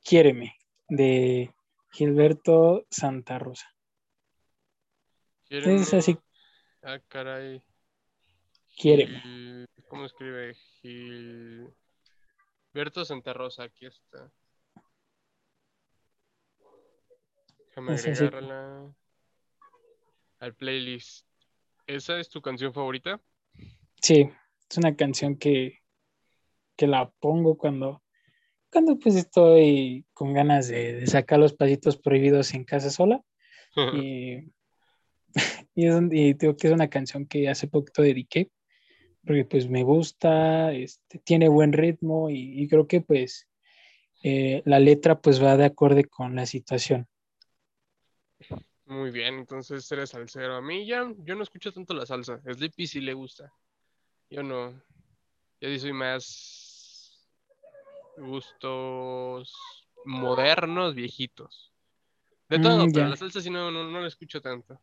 Quiéreme, de Gilberto Santa Rosa. Es así, Ah, caray. Quiéreme. ¿Cómo escribe? Gilberto Santa Rosa, aquí está. Déjame Es así. agregarla al playlist. ¿Esa es tu canción favorita? Sí, es una canción que, que la pongo cuando, cuando pues estoy con ganas de, de sacar los pasitos prohibidos en casa sola. Y, [laughs] y, es un- y digo que es una canción que hace poquito dediqué, porque pues me gusta, este, tiene buen ritmo y, y creo que pues eh, la letra pues va de acorde con la situación. Muy bien, entonces eres salsero. A mí ya, yo no escucho tanto la salsa. Sleepy sí le gusta. Yo no. Yo sí soy más gustos modernos, viejitos. De Mm, todo, pero ya. la salsa sí no, no, no la escucho tanto.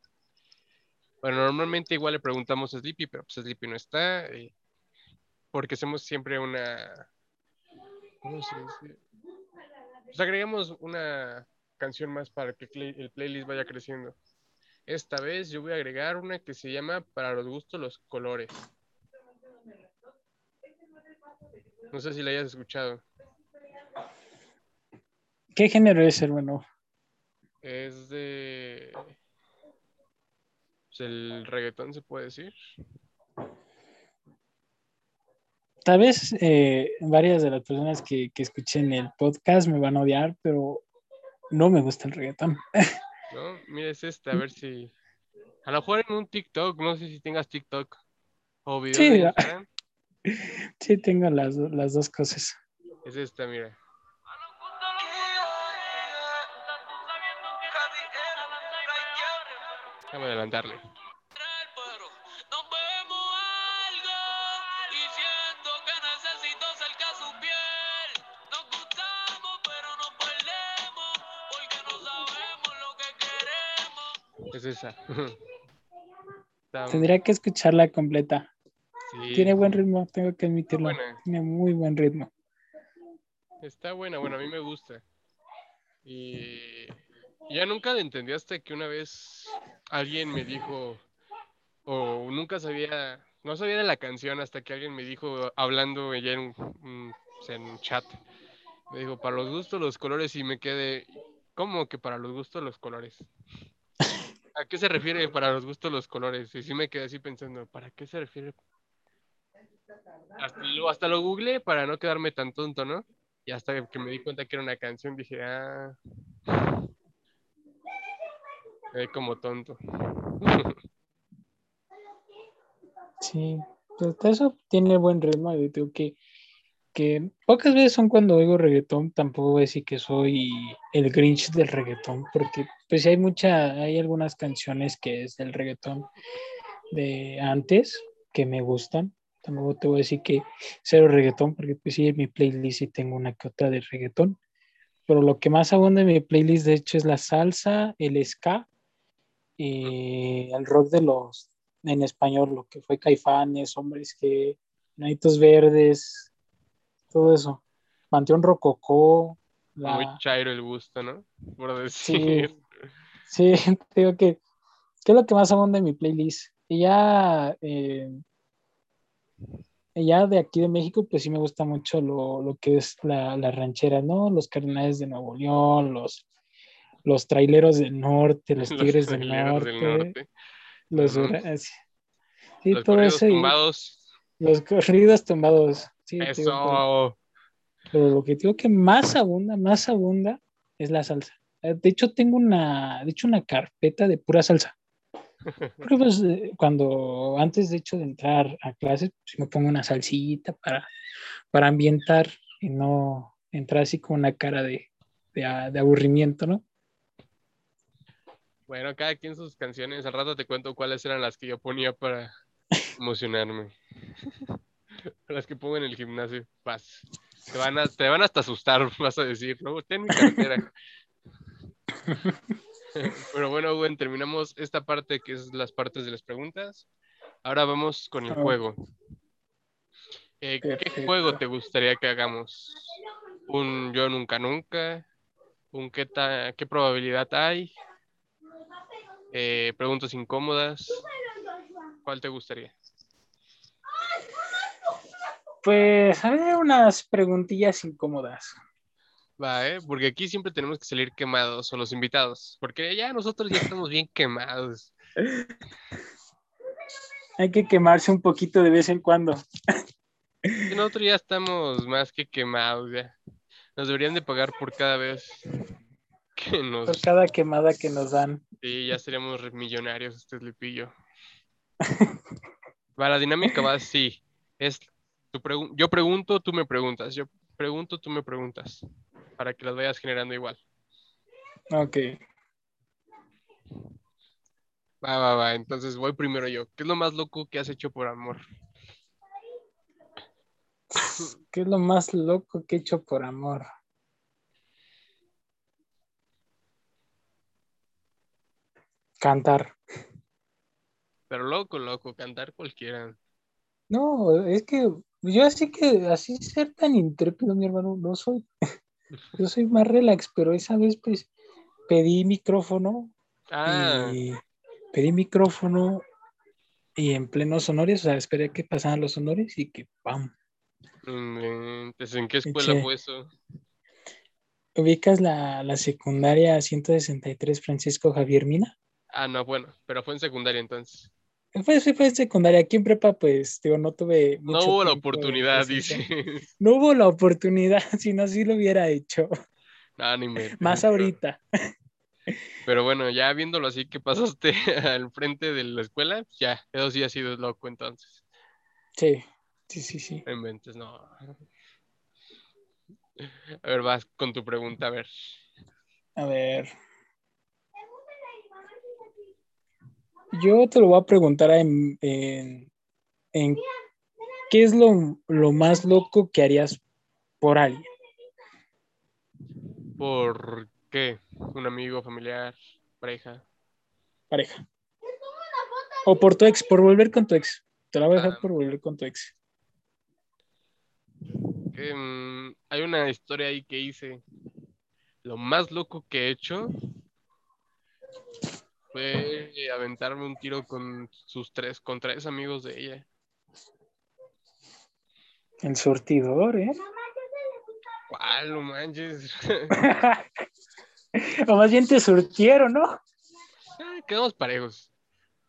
Bueno, normalmente igual le preguntamos a Sleepy, pero pues Sleepy no está. eh, porque hacemos siempre una. ¿Cómo se dice? Pues agregamos una canción más para que el playlist vaya creciendo. Esta vez yo voy a agregar una que se llama Para los gustos, los colores. No sé si la hayas escuchado. ¿Qué género es, hermano? Es de. pues, el reggaetón, se puede decir. Tal vez eh, varias de las personas que, que escuchen el podcast me van a odiar, pero no me gusta el reggaetón. [laughs] ¿No? Mira, es esta, a ver si. A lo mejor en un TikTok, no sé si tengas TikTok. O videos Sí, de. Instagram. [laughs] Sí, tengo las, las dos cosas. Es esta, mira. Déjame adelantarle. Es esa. [laughs] Tendría que escucharla completa. Sí, Tiene buen ritmo, tengo que admitirlo. Tiene muy buen ritmo. Está buena, bueno, a mí me gusta. Y ya nunca le entendí hasta que una vez alguien me dijo, o nunca sabía, no sabía de la canción hasta que alguien me dijo, hablando ya en, un- en un chat, me dijo, para los gustos los colores y me quedé, ¿cómo que para los gustos los colores? ¿A qué se refiere para los gustos los colores? Y sí me quedé así pensando, ¿para qué se refiere? Hasta lo, hasta lo googleé para no quedarme tan tonto, ¿no? Y hasta que me di cuenta que era una canción, dije, ah. Quedé como tonto. [laughs] Sí, pero hasta eso tiene buen ritmo. y digo que, que pocas veces son cuando oigo reggaetón, tampoco voy a decir que soy el Grinch del reggaetón, porque pues sí hay mucha, hay algunas canciones que es del reggaetón de antes que me gustan. Tampoco te voy a decir que cero reggaetón, porque pues sí, en mi playlist sí tengo una que otra de reggaetón. Pero lo que más abunda en mi playlist, de hecho, es la salsa, el ska y el rock de los, en español, lo que fue Caifanes, Hombres que, Naitos Verdes, todo eso. Panteón Rococó, la... Muy chairo el gusto, ¿no? Por Sí, decir. sí, [laughs] te digo que, que es lo que más abunda en mi playlist. Y ya, eh, ya de aquí de México, pues sí me gusta mucho lo, lo que es la, la ranchera, ¿no? Los Cardenales de Nuevo León, los, los traileros del norte, los [laughs] Los tigres del norte, del norte. los sí, sí, Los todo corridos eso tumbados. los corridos tumbados. Sí, te digo, pero- Eso. Pero lo que digo que más abunda, más abunda es la salsa. Eh, De hecho, tengo una, de hecho, una carpeta de pura salsa. Porque, pues, eh, cuando, antes de hecho de entrar a clases, pues, me pongo una salsita para, para ambientar y no entrar así con una cara de, de, a- de aburrimiento, ¿no? Bueno, cada quien sus canciones. Al rato te cuento cuáles eran las que yo ponía para emocionarme. [laughs] las que pongo en el gimnasio. Vas. Te van, a, te van hasta asustar, [laughs] vas a decir, ¿no? Ten mi cartera. [laughs] [laughs] Pero bueno, Gwen, terminamos esta parte que es las partes de las preguntas. Ahora vamos con el Ok. juego. Eh, ¿Qué juego te gustaría que hagamos? ¿Un yo nunca nunca? ¿Un qué, ta- qué probabilidad hay? Eh, preguntas incómodas. ¿Cuál te gustaría? Pues, a ver, unas preguntillas incómodas. Va, ¿eh? Porque aquí siempre tenemos que salir quemados, o los invitados, porque ya nosotros ya estamos bien quemados. [laughs] Hay que quemarse un poquito de vez en cuando. Nosotros ya estamos más que quemados, ya. Nos deberían de pagar por cada vez que nos... Por cada quemada que nos dan. Sí, ya seríamos millonarios, este Lipillo. Va, la dinámica va así. Es tu pregun- yo pregunto, tú me preguntas. Yo pregunto, tú me preguntas. Para que las vayas generando igual. Ok. Va, va, va. Entonces voy primero yo. ¿Qué es lo más loco que has hecho por amor? [sniffs] ¿Qué es lo más loco que he hecho por amor? Cantar. Pero loco, loco, cantar cualquiera. No, es que yo así que así ser tan intrépido, mi hermano, no soy. [laughs] Yo soy más relax, pero esa vez pues pedí micrófono Ah, y pedí micrófono y en plenos honores, o sea, esperé que pasaran los honores y que ¡pam! inventes, ¿en qué escuela fue eso? ¿Ubicas la, la secundaria 163 Francisco Javier Mina? Ah, no, bueno, pero fue en secundaria entonces. Fue, sí, fue en secundaria. Aquí en prepa, pues, digo, no tuve. No mucho hubo la oportunidad, dice. No hubo la oportunidad, [laughs] si no, sí lo hubiera hecho. No, ni me. [laughs] Más ahorita. Pero bueno, ya viéndolo así que pasaste [laughs] al frente de la escuela, ya, eso sí ha sido loco entonces. Sí, sí, sí, sí. No inventes, no. A ver, vas con tu pregunta, a ver. A ver. Yo te lo voy a preguntar en, en, en ¿qué es lo, lo más loco que harías por alguien? ¿Por qué? ¿Un amigo, familiar, pareja? Pareja. O por tu ex, por volver con tu ex. Te la voy a dejar Ah. por volver con tu ex. Mm, hay una historia ahí que hice. Lo más loco que he hecho fue aventarme un tiro con sus tres, con tres amigos de ella. El surtidor, ¿eh? ¿Cuál? No manches. [laughs] o más bien te surtieron, ¿no? Ah, Quedamos parejos.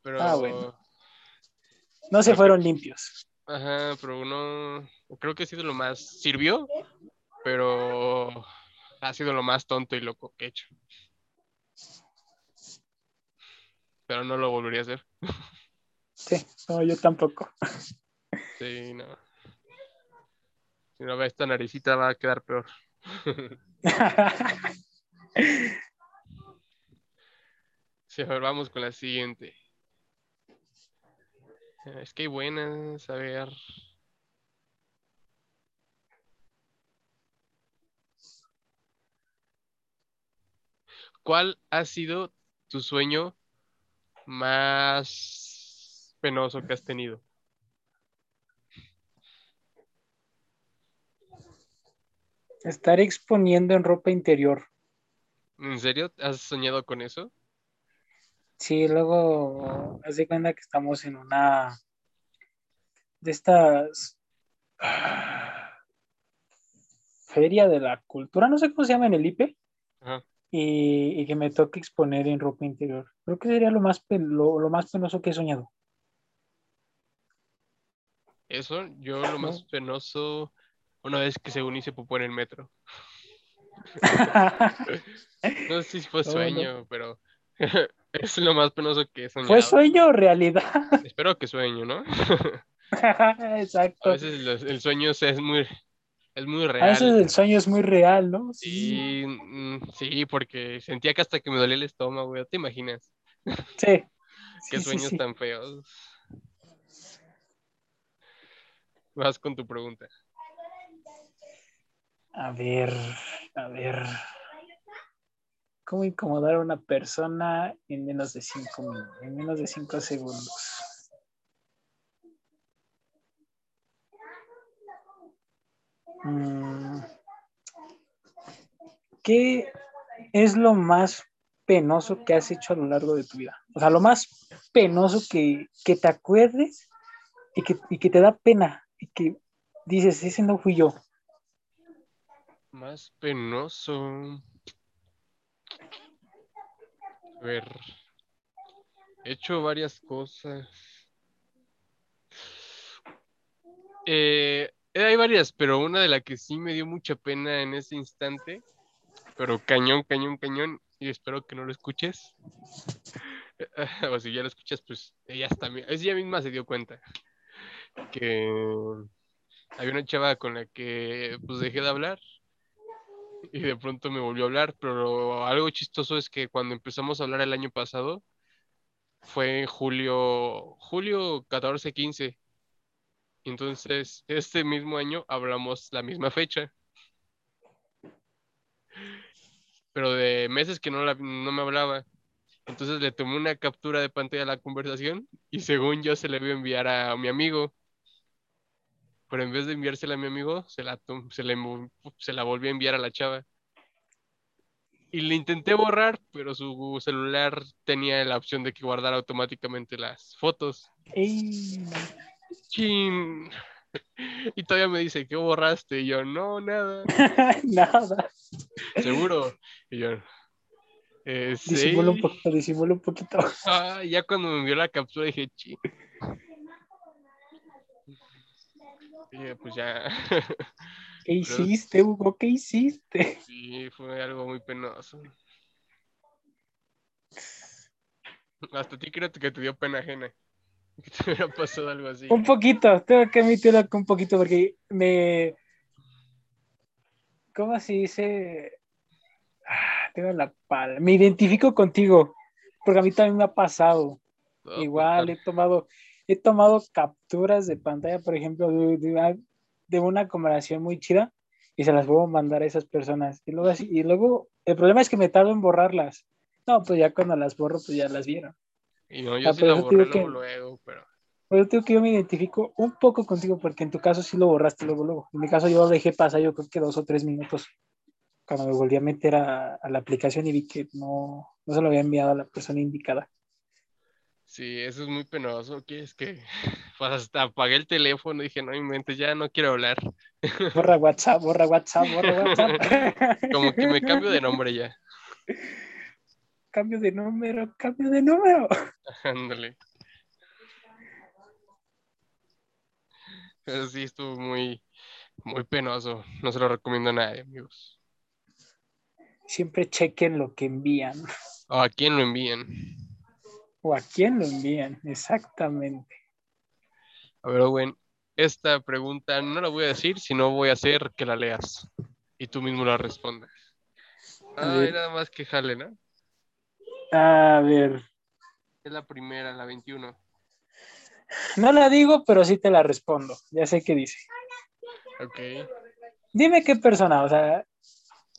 Pero Ah, bueno. No se que- fueron limpios. Ajá, pero no. Creo que ha sido lo más. Sirvió, pero ha sido lo más tonto y loco que he hecho. Pero no lo volvería a hacer. Sí, no, yo tampoco. Sí, no. Si no ve esta naricita va a quedar peor. [laughs] Sí, a ver, vamos con la siguiente. Es que hay buenas, a ver. ¿Cuál ha sido tu sueño más penoso que has tenido? Estar exponiendo en ropa interior. ¿En serio? ¿Has soñado con eso? Sí, luego haz de cuenta que estamos en una de estas feria de la cultura, no sé cómo se llama en el IPE, Ajá. Y, y que me toque exponer en ropa interior. Creo que sería lo más, lo, lo más penoso que he soñado. Eso, yo lo más penoso, una vez que según hice popó en el metro. [laughs] No sé si fue sueño, pero [laughs] es lo más penoso que he soñado. ¿Fue sueño o realidad? Espero que sueño, ¿no? [laughs] A Exacto. veces los- el sueño es muy, es muy A veces real. el sueño es muy real, ¿no? Sí, mm, sí, porque sentía que hasta que me dolía el estómago. ¿Te imaginas? [laughs] Sí. Qué Sí, sueños sí. tan feos. Vas con tu pregunta. A ver, a ver. ¿Cómo incomodar a una persona en menos de cinco minutos, en menos de cinco segundos? ¿Qué es lo más penoso que has hecho a lo largo de tu vida? O sea, lo más penoso que, que te acuerdes y que, y que te da pena y que dices, ese no fui yo. Más penoso. A ver. He hecho varias cosas. Eh, hay varias, pero una de la que sí me dio mucha pena en ese instante, pero cañón, cañón, cañón, y espero que no lo escuches. [laughs] O si ya lo escuchas, pues ella también, ella misma se dio cuenta que había una chava con la que pues dejé de hablar y de pronto me volvió a hablar, pero algo chistoso es que cuando empezamos a hablar el año pasado fue en julio, julio 14, 15. Entonces, este mismo año hablamos la misma fecha. Pero de meses que no, la- no me hablaba. Entonces le tomé una captura de pantalla a la conversación y según yo se le iba a enviar a mi amigo. Pero en vez de enviársela a mi amigo, se la, se le se la volví a enviar a la chava. Y le intenté borrar, pero su celular tenía la opción de que guardara automáticamente las fotos. Chin. Y todavía me dice, ¿qué borraste? Y yo, no, nada. [laughs] Nada. ¿Seguro? Y yo, eh, sí. Disimula un poquito, disimula un poquito. Ah, ya cuando me envió la captura dije, chin. Y eh, pues ya. [laughs] ¿Qué hiciste, Hugo? ¿Qué hiciste? Sí, fue algo muy penoso. Hasta ti creo que te dio pena ajena. [laughs] Te hubiera pasado algo así. Un poquito, tengo que admitirlo un poquito porque me... ¿Cómo se dice? Ah, tengo la pala. Me identifico contigo, porque a mí también me ha pasado. No, Igual pues, he tomado, he tomado capturas de pantalla, por ejemplo, de, de una, de una conversación muy chida y se las puedo mandar a esas personas. Y luego, así, y luego el problema es que me tardo en borrarlas. No, pues ya cuando las borro, pues ya las vieron. Y no, yo Ah, sí te borré digo que- luego, luego, pero. Pero tengo que yo me identifico un poco contigo porque en tu caso sí lo borraste luego, luego. En mi caso yo lo dejé pasar yo creo que dos o tres minutos cuando me volví a meter a, a la aplicación y vi que no, no se lo había enviado a la persona indicada. Sí, eso es muy penoso. ¿Qué es que? [laughs] Pues hasta apagué el teléfono y dije, no inventes, ya no quiero hablar. [laughs] Borra WhatsApp, borra WhatsApp, borra WhatsApp. Como que me cambio de [laughs] nombre ya. Cambio de número, cambio de número. [laughs] Ándale. Pero sí estuvo muy, muy penoso. No se lo recomiendo a nadie, amigos. Siempre chequen lo que envían ¿O a quién lo envían? o a quién lo envían, exactamente. A ver, Owen, esta pregunta no la voy a decir, sino voy a hacer que la leas y tú mismo la respondas. A Ay, ver. nada más que jale, ¿no? A ver, Es la primera, la 21. no la digo, pero sí te la respondo. Ya sé qué dice. Ok. Dime qué persona, o sea,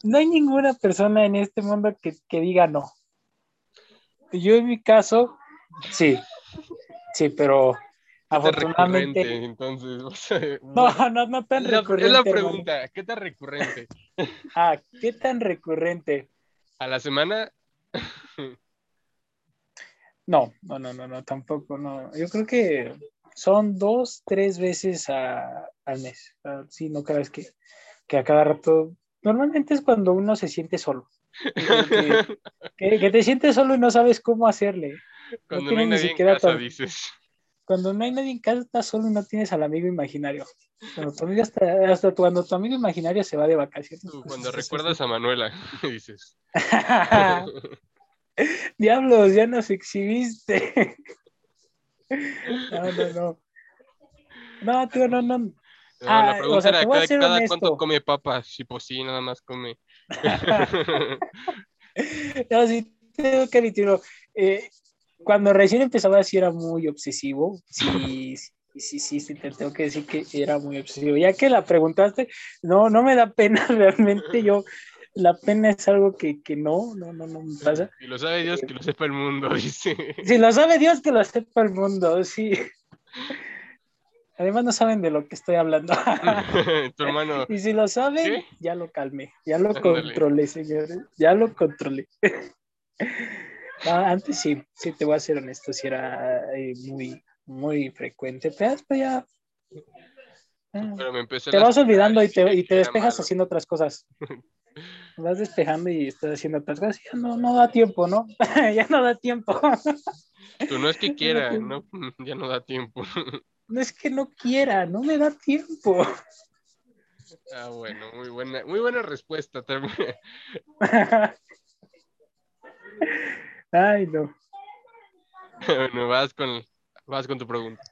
no hay ninguna persona en este mundo que, que diga no. Yo en mi caso, sí, sí, pero ¿Qué tan recurrente, afortunadamente, entonces? [laughs] O sea, [laughs] no, no, no tan la, recurrente. es la hermano. pregunta, ¿qué tan recurrente? Ah, ¿qué tan recurrente? ¿A la semana? No, no, no, no, no, tampoco, no. Yo creo que son dos, tres veces a- al mes. Ah, Sí, no creas que, que a cada rato. Normalmente es cuando uno se siente solo. Que, [laughs] que- que te sientes solo y no sabes cómo hacerle. Cuando no hay tienes ni nadie en siquiera casa, tan- dices. Cuando no hay nadie en casa, estás solo y no tienes al amigo imaginario. Cuando tu amigo, está- hasta cuando tu amigo imaginario se va de vacaciones. Tú, pues, cuando recuerdas a Manuela, [laughs] dices. [laughs] [laughs] Diablos, ya nos exhibiste. [laughs] No, no, no. No, tío, no, no. No, Ah, la pregunta o sea, era, ¿cada, cuánto come papas? Y pues sí, nada más come. [laughs] No, sí, tengo que admitirlo. Eh, cuando recién empezaba, sí era muy obsesivo. Sí, sí, sí, sí, sí, te tengo que decir que era muy obsesivo. Ya que la preguntaste, no, no me da pena realmente. Yo, la pena es algo que, que no, no, no, no me pasa. Y lo sabe Dios, que lo sepa el mundo, [laughs] dice. Si lo sabe Dios, que lo sepa el mundo, sí. Además, no saben de lo que estoy hablando. [laughs] tu hermano, Y si lo saben, ¿Qué? ya lo calmé, ya lo Ándale. controlé, señores, ya lo controlé. [laughs] No, antes sí, sí, te voy a ser honesto, sí era eh, muy, muy frecuente, pero ya ah, pero me te vas olvidando y te, y te despejas malo. haciendo otras cosas. Vas despejando y estás haciendo y ya no, no da tiempo, ¿no? [laughs] ya no da tiempo. Tú no es que [laughs] quiera, no, [laughs] ya no da tiempo. No es que no quiera, no me da tiempo. Ah, bueno, muy buena, muy buena respuesta. también. Ay, no. Bueno, vas con, vas con tu pregunta.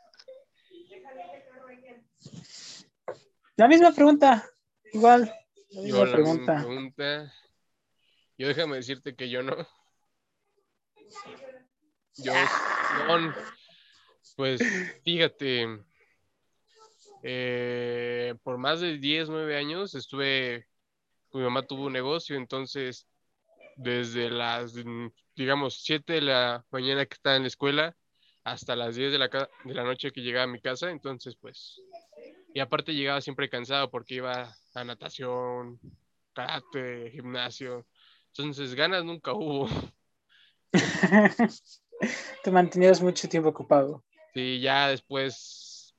La misma pregunta, igual. La Yo misma la pregunta. misma pregunta. Yo déjame decirte que yo no. Yo son, pues fíjate, eh, por más de 10, 9 años estuve, mi mamá tuvo un negocio, entonces desde las, digamos, 7 de la mañana que estaba en la escuela hasta las 10 de la, de la noche que llegaba a mi casa, entonces pues, y aparte llegaba siempre cansado porque iba a natación, karate, gimnasio, entonces ganas nunca hubo. [laughs] Te mantenías mucho tiempo ocupado. Sí, ya después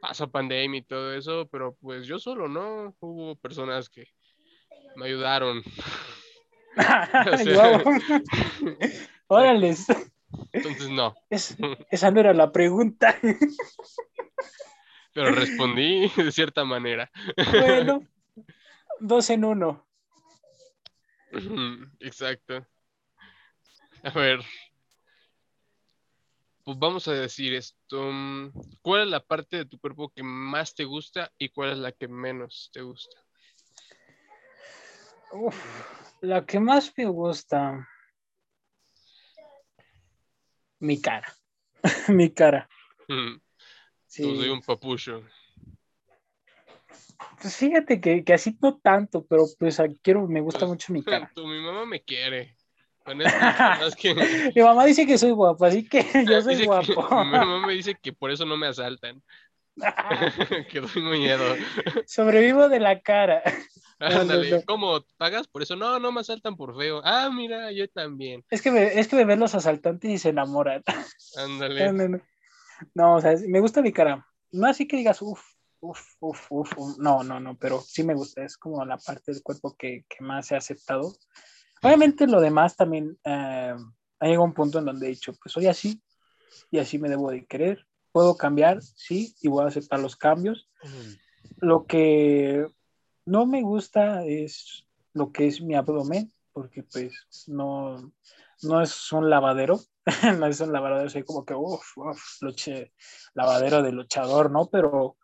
pasó pandemia y todo eso, pero pues yo solo, ¿no? Hubo personas que me ayudaron. [laughs] [laughs] Órales. Entonces no, Es- esa no era la pregunta. Pero respondí [laughs] de cierta manera. bueno, [laughs] dos en uno. Exacto. A ver. Pues vamos a decir esto. mm, ¿Cuál es la parte de tu cuerpo que más te gusta y cuál es la que menos te gusta? Uf, la que más me gusta. Mi cara. [laughs] Mi cara. Mm, Sí. Tú soy un papucho. Pues fíjate que, que así no tanto, pero pues quiero, me gusta Pues, mucho mi [laughs] cara. Tú, mi mamá me quiere. [laughs] Que, Mi mamá dice que soy guapo, así que [laughs] yo soy dice que- guapo. mi mamá me dice que por eso no me asaltan. que doy miedo. Sobrevivo de la cara. no, Ándale, no. ¿cómo pagas por eso? No, no me asaltan por feo. Ah, mira, yo también. Es que me, es que me ven los asaltantes y se enamoran. Ándale. No, o sea, me gusta mi cara. No así que digas, uff, uff, uff, uff. No, no, no, pero sí me gusta. Es como la parte del cuerpo que, que más he aceptado. Obviamente lo demás también eh, ha llegado un punto en donde he dicho, pues soy así y así me debo de querer. puedo cambiar, sí, y voy a aceptar los cambios. Lo que no me gusta es lo que es mi abdomen, porque pues no, no es un lavadero, [laughs] no es un lavadero así como que, uff, uff, luche- lavadero de luchador, ¿no? Pero,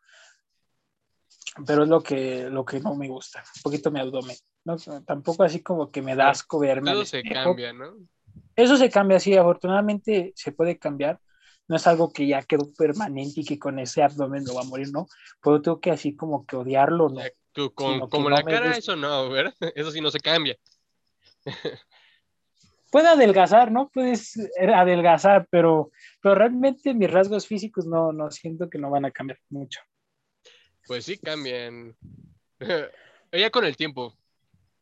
pero es lo que, lo que no me gusta, un poquito mi abdomen. ¿no? Tampoco así como que me da asco verme. Todo se cambia, ¿no? Eso se cambia, sí, afortunadamente se puede cambiar. No es algo que ya quedó permanente y que con ese abdomen lo va a morir, ¿no? Pero tengo que así como que odiarlo, ¿no? Tú con- como no la cara, gusta. eso no, ¿verdad? [laughs] Eso sí no se cambia. Puede adelgazar, ¿no? Puedes eh, adelgazar, pero, pero realmente mis rasgos físicos no, no siento que no van a cambiar mucho. Pues sí cambian. [laughs] ya con el tiempo.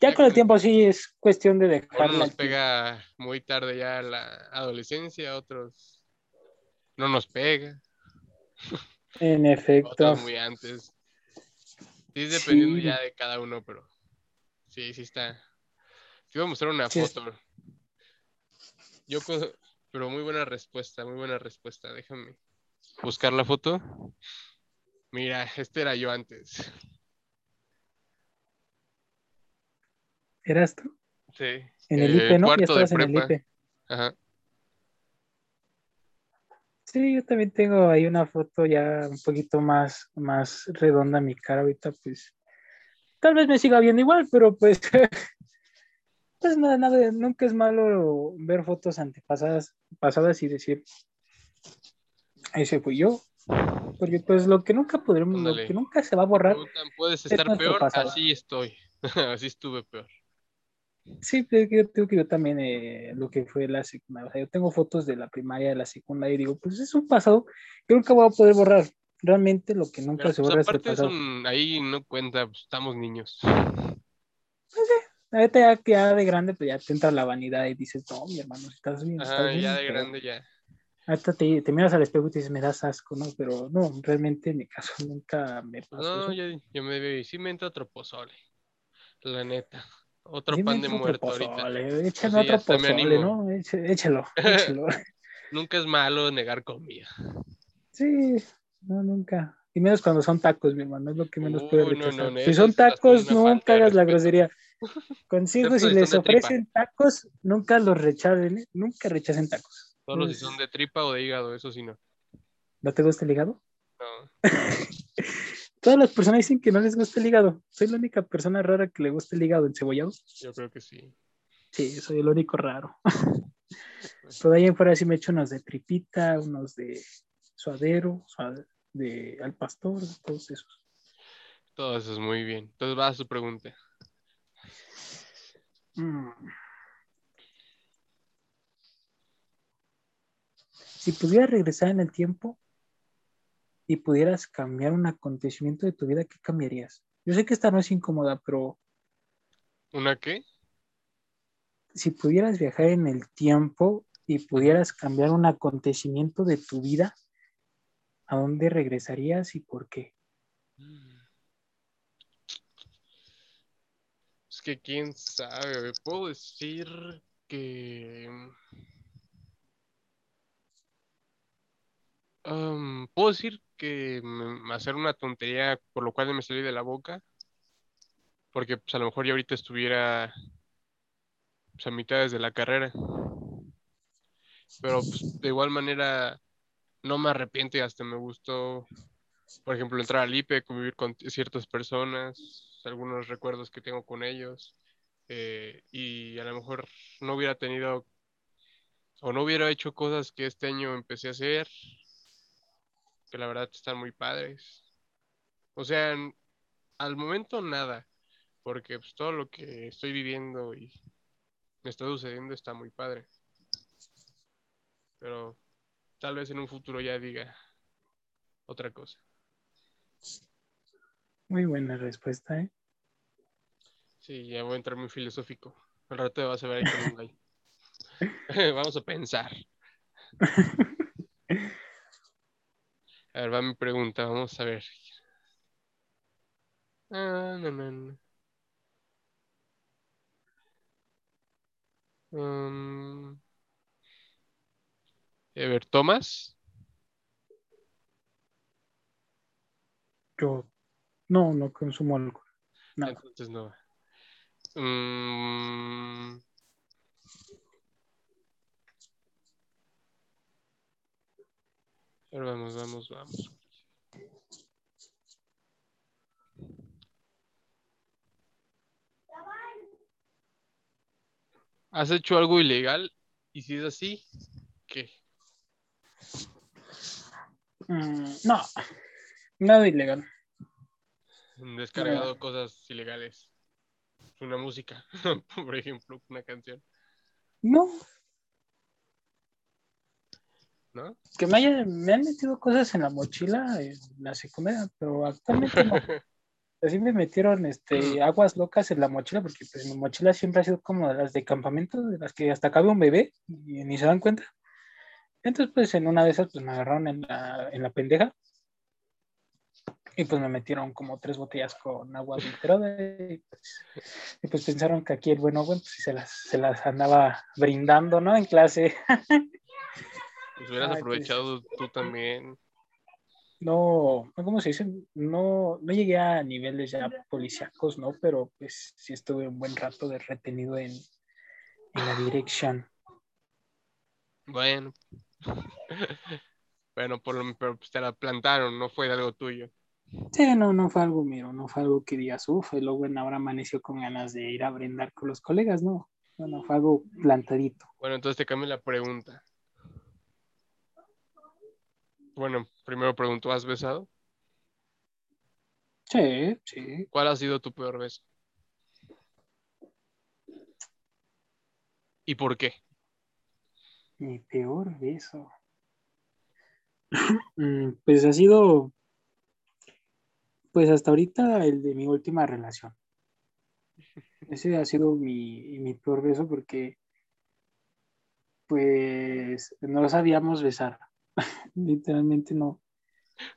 Ya Ya con el tiempo sí es cuestión de A uno dejarla. nos pega muy tarde ya la adolescencia, otros no nos pega, En efecto. otros muy antes. Sí, es dependiendo Sí. ya de cada uno, pero sí, sí está. Te voy a mostrar una Sí foto. Yo, pero muy buena respuesta, muy buena respuesta. Déjame buscar la foto. Mira, este era yo antes. ¿Eras tú? Sí. En el eh, IPE, ¿no? Ya estabas en el. IPE. Ajá. Sí, yo también tengo ahí una foto ya un poquito más, más redonda mi cara ahorita, pues tal vez me siga viendo igual, pero pues, [laughs] pues nada, nada, nunca es malo ver fotos antepasadas pasadas y decir, ese fui yo, porque pues lo que nunca podremos, lo que nunca se va a borrar, ¿Puedes es estar peor? pasado. Así estoy. [laughs] Así estuve peor. sí, pero yo tengo que yo también eh, lo que fue la secundaria, o sea, yo tengo fotos de la primaria, de la secundaria y digo, pues es un pasado que nunca voy a poder borrar, realmente lo que nunca Pero, se pues, borra es el pasado. son, ahí no cuenta, pues, estamos niños. Ahorita ya que ya de grande, pues ya te entra la vanidad y dices, no, mi hermano, si estás bien, estás Ajá, bien. ya de pero grande ya. Ahorita te, te miras al espejo y te dices, me das asco, ¿no? Pero no, realmente en mi caso [laughs] nunca me pasó No, eso. yo, yo me veo y sí me entra otro pozole. La neta. Otro Sí pan de muerto otro ahorita. pozole, échame otro hasta pozole. ¿no? Échalo, [laughs] échalo. Nunca es malo negar comida. sí, no, nunca. Y menos cuando son tacos, mi hermano, es lo que menos puede Uy, no, rechazar. no, si son hasta tacos, de hagas la grosería. Consejo, Excepto si les ofrecen tacos, nunca los rechacen, ¿eh? nunca rechacen tacos. Solo si son de tripa o de hígado, eso sí no. ¿No te gusta el hígado? No. [laughs] Todas las personas dicen que no les gusta el hígado. Soy la única persona rara que le gusta el hígado encebollado. Yo creo que sí. Sí, soy el único raro. Pero de ahí en fuera sí me echo unos de tripita, unos de suadero, suade- de al pastor, todos esos. Todo eso es muy bien. Entonces va a su pregunta. Mm. Si pudieras regresar en el tiempo y pudieras cambiar un acontecimiento de tu vida, ¿qué cambiarías? Yo sé que esta no es incómoda, pero ¿Una qué? si pudieras viajar en el tiempo y pudieras cambiar un acontecimiento de tu vida, ¿a dónde regresarías y por qué? Que quién sabe. Puedo decir que. Um, puedo decir que hacer una tontería por lo cual me salí de la boca. Porque pues a lo mejor ya ahorita estuviera pues, a mitad de la carrera. Pero pues de igual manera no me arrepiento hasta me gustó, por ejemplo, entrar al IPE, convivir con ciertas personas, algunos recuerdos que tengo con ellos. eh, y a lo mejor no hubiera tenido o no hubiera hecho cosas que este año empecé a hacer, que la verdad están muy padres. O sea, al momento nada, porque pues, todo lo que estoy viviendo y me está sucediendo está muy padre. Pero tal vez en un futuro ya diga otra cosa. Muy buena respuesta, ¿eh? Sí, ya voy a entrar muy filosófico. Al rato vas a ver ahí con un gallo. Vamos a pensar. [laughs] A ver, va mi pregunta, vamos a ver. Ah, no, no, no. Um, a ver, Tomás, Yo no, no consumo alcohol. Nada. Entonces no. Mm, vamos, vamos, vamos. ¿Has hecho algo ilegal? Y si es así, ¿qué? Mm, no, nada ilegal. Descargado cosas ilegales. Una música, [laughs] por ejemplo, una canción, No, ¿no? que me, haya- me han metido cosas en la mochila en la secundaria, pero actualmente no. [laughs] Así me metieron este, aguas locas en la mochila, porque pues, mi mochila siempre ha sido como las de campamento, de las que hasta cabe un bebé y ni se dan cuenta. Entonces, pues en una de esas, pues me agarraron en la, en la pendeja. Y pues me metieron como tres botellas con agua adulterada. Y pues, y pues pensaron que aquí el bueno, bueno, pues se las, se las andaba brindando, ¿no? En clase. Pues hubieras Ay, pues. aprovechado tú también. No, no, ¿cómo se dice? No, no llegué a niveles ya policíacos, ¿no? Pero pues sí estuve un buen rato de retenido en, en la dirección. Bueno. [laughs] bueno, por lo pero pues te la plantaron, no fue de algo tuyo. Sí, no, no fue algo mío, no fue algo que digas, uff, y luego en ahora amaneció con ganas de ir a brindar con los colegas, no. Bueno, fue algo plantadito. Bueno, entonces te cambio la pregunta. Bueno, primero pregunto, ¿has besado? Sí, sí. ¿Cuál ha sido tu peor beso? ¿Y por qué? Mi peor beso. [clears throat] Mm, Pues ha sido, pues hasta ahorita el de mi última relación. [laughs] Ese ha sido mi, mi peor beso porque, pues, no sabíamos besar. [laughs] Literalmente no.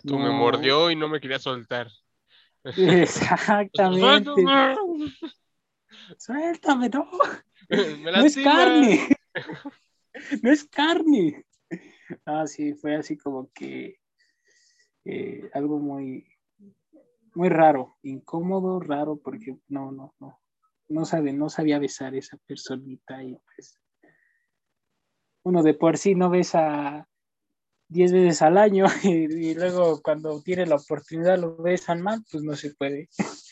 Tú me mordió y no me quería soltar. [laughs] Exactamente. ¡Suéltame! Suéltame, no. ¡Me No es carne. No es carne. Ah, sí, fue así como que eh, algo muy, muy raro, incómodo, raro, porque no, no, no, no sabe, no sabía besar esa personita y pues uno de por sí no besa 10 veces al año [laughs] y, y luego cuando tiene la oportunidad lo besan mal, pues no se puede. [laughs]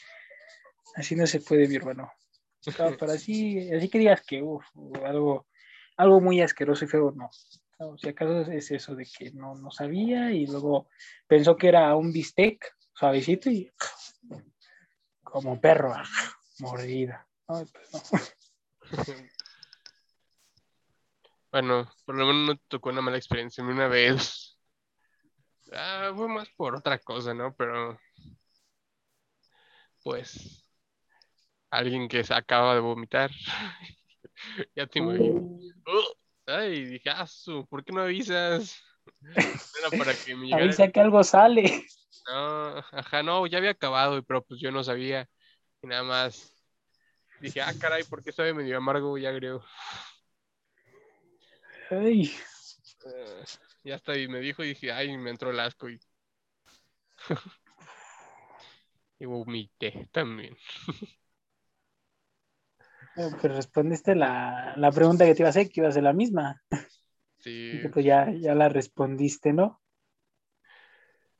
Así no se puede, mi hermano. No, [laughs] pero así, así que digas que uf, algo, algo muy asqueroso y feo, no. No, si acaso es eso de que no, no sabía y luego pensó que era un bistec suavecito y como perro, ah, mordida. Ay, pues no. [laughs] Bueno, por lo menos no te tocó una mala experiencia. Una vez. Ah, fue más por otra cosa, ¿no? Pero. Pues. Alguien que se acaba de vomitar. [laughs] ya te imaginas. Uh, Uh, ay, dije, ah, ¿por qué no avisas? [laughs] Era para que me llegara. avisa que algo sale. No, ajá, no, ya había acabado, pero pues yo no sabía. Y nada más. Dije, ah, caray, ¿por qué sabe medio amargo y agrio? Ay, Eh, ya está, y me dijo y dije, ay, me entró el asco y. [laughs] y vomité también. pues respondiste la, la pregunta que te iba a hacer, que iba a ser la misma. Sí, Y que pues ya, ya la respondiste, ¿no?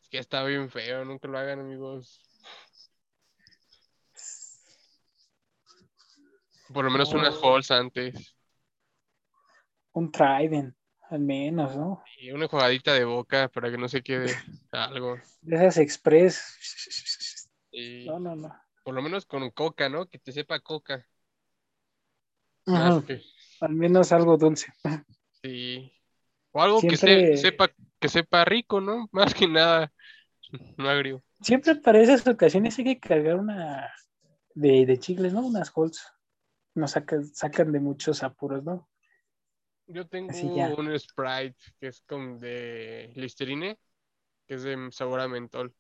Que está bien feo, nunca lo hagan, amigos. Por lo menos unas Oh. halls antes. Un Trident, al menos, ¿no? Y una jugadita de boca para que no se quede [laughs] algo. De esas express. Y No, no, no. por lo menos con coca, ¿no? Que te sepa coca. Ajá, que- Al menos algo dulce. sí. O algo que se- sepa, que sepa rico, ¿no? [laughs] Más que nada, no agrio. Siempre para esas ocasiones hay que cargar una de, de chicles, ¿no? Unas Halls. Nos sacan, sacan de muchos apuros, ¿no? Yo tengo un Sprite que es con de Listerine, que es de sabor a mentol.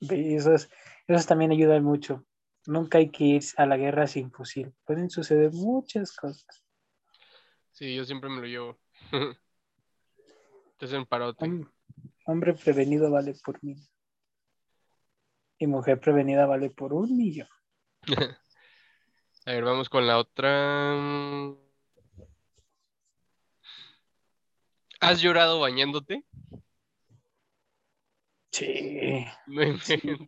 Y esos, esos también ayudan mucho. Nunca hay que ir a la guerra sin fusil. Pueden suceder muchas cosas. Sí, yo siempre me lo llevo. [laughs] Te hacen parote. Hombre prevenido vale por mí. Y mujer prevenida vale por un millón. [laughs] A ver, vamos con la otra. ¿Has llorado bañándote? Sí.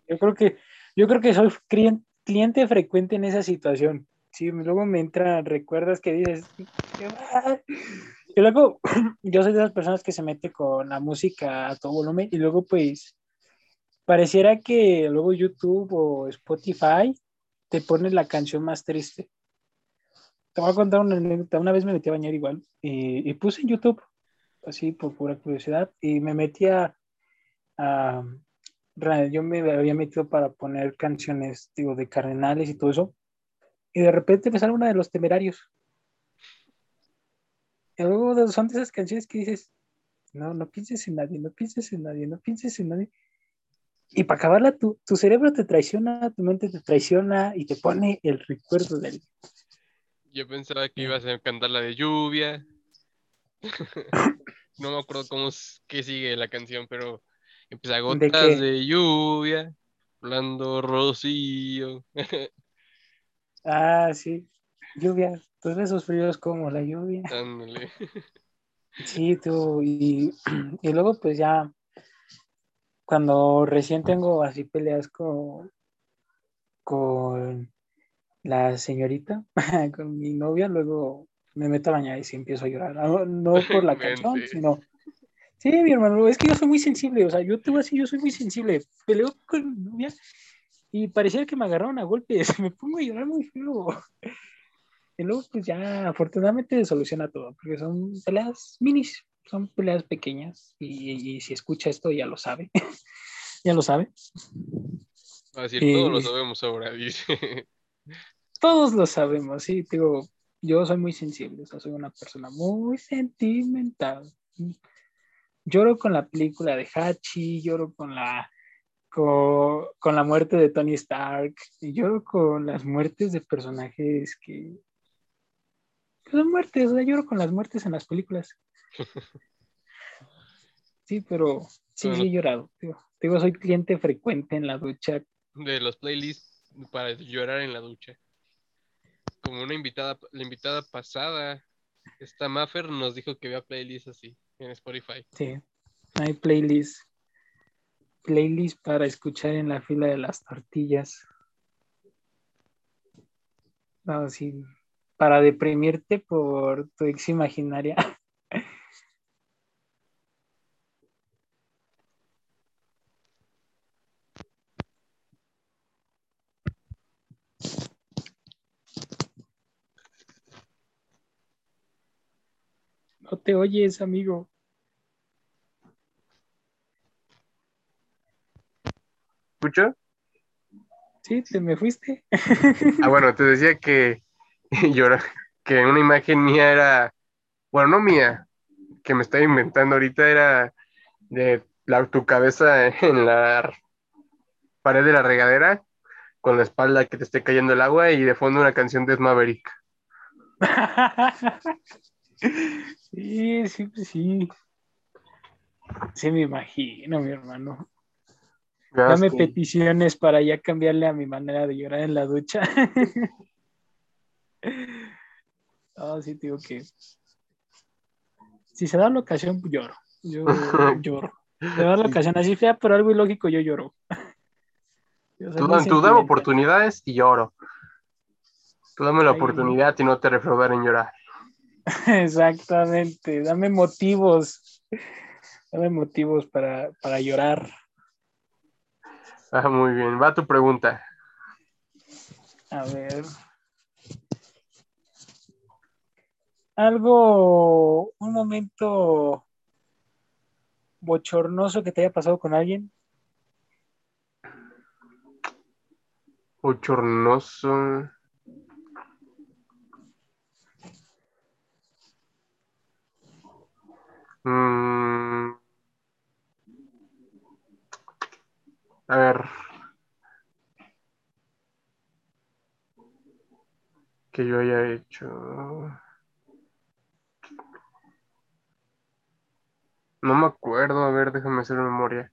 Yo creo que, yo creo que soy clien- cliente frecuente en esa situación. Sí, luego me entra, recuerdas que dices, y luego [clears throat] yo soy de las personas que se mete con la música a todo volumen y luego pues pareciera que luego YouTube o Spotify te pone la canción más triste. Te voy a contar una anécdota. Una vez me metí a bañar igual y, y puse en YouTube, así por pura curiosidad, y me metí a, a- yo me había metido para poner canciones, digo, de cardenales y todo eso, y de repente me sale una de los temerarios. Luego de- son de esas canciones que dices, no, no pienses en nadie, no pienses en nadie, no pienses en nadie. Y para acabarla, tu, tu cerebro te traiciona, tu mente te traiciona y te pone el recuerdo del... Yo pensaba que ibas a cantar la de lluvia. [laughs] No me acuerdo cómo es que sigue la canción, pero empieza qué? gotas de lluvia, blando rocío. [laughs] Ah, sí, lluvia, tus besos fríos como la lluvia. Sí, tú, y, [clears throat] y luego pues ya, cuando recién tengo así peleas con, con la señorita, [laughs] con mi novia, luego me meto a bañar y sí empiezo a llorar. No, no [laughs] por la canción, sino... Sí, mi hermano, es que yo soy muy sensible, o sea, yo te voy a decir, yo soy muy sensible. Peleo con mi novia y parecía que me agarraron a golpes, [laughs] me pongo a llorar muy feo. Y luego, pues ya, afortunadamente soluciona todo, porque son peleas minis, son peleas pequeñas, y, y si escucha esto ya lo sabe, [laughs] ya lo sabe. Va a decir, Y- todos lo sabemos ahora, dice. Todos lo sabemos, sí, digo, yo soy muy sensible, o sea, soy una persona muy sentimental. Lloro con la película de Hachi, lloro con la con, con la muerte de Tony Stark, lloro con las muertes de personajes que son muertes, o sea, lloro con las muertes en las películas. [laughs] Sí, pero sí, sí he llorado. Digo, digo, soy cliente frecuente en la ducha. De los playlists para llorar en la ducha. Como una invitada, la invitada pasada, esta Maffer nos dijo que había playlists así en Spotify. Sí, hay playlist. Playlist para escuchar en la fila de las tortillas. No, sí, para deprimirte por tu ex imaginaria. [laughs] No te oyes, amigo. ¿Escucho? Sí, te me fuiste. Ah, bueno, te decía que [laughs] llora, que una imagen mía era, bueno, no mía, que me estaba inventando ahorita era de la, tu cabeza [laughs] en la pared de la regadera, con la espalda que te esté cayendo el agua y de fondo una canción de Maverick. [laughs] Sí, sí, pues sí. Sí, me imagino, mi hermano. Dame peticiones para ya cambiarle a mi manera de llorar en la ducha. No, sí, digo que. Si se da la ocasión, lloro. Yo [laughs] lloro. Se da la ocasión así fea, pero algo ilógico, yo lloro. [laughs] Yo Tú, tú dame oportunidades y lloro. Tú dame la Ay. oportunidad y no te refraudar en llorar. [laughs] Exactamente. Dame motivos. Dame motivos para, para llorar. Ah, muy bien, va tu pregunta. A ver. Algo, un momento bochornoso que te haya pasado con alguien. Bochornoso. Mm. A ver. Que yo haya hecho. No me acuerdo, a ver, déjame hacer memoria.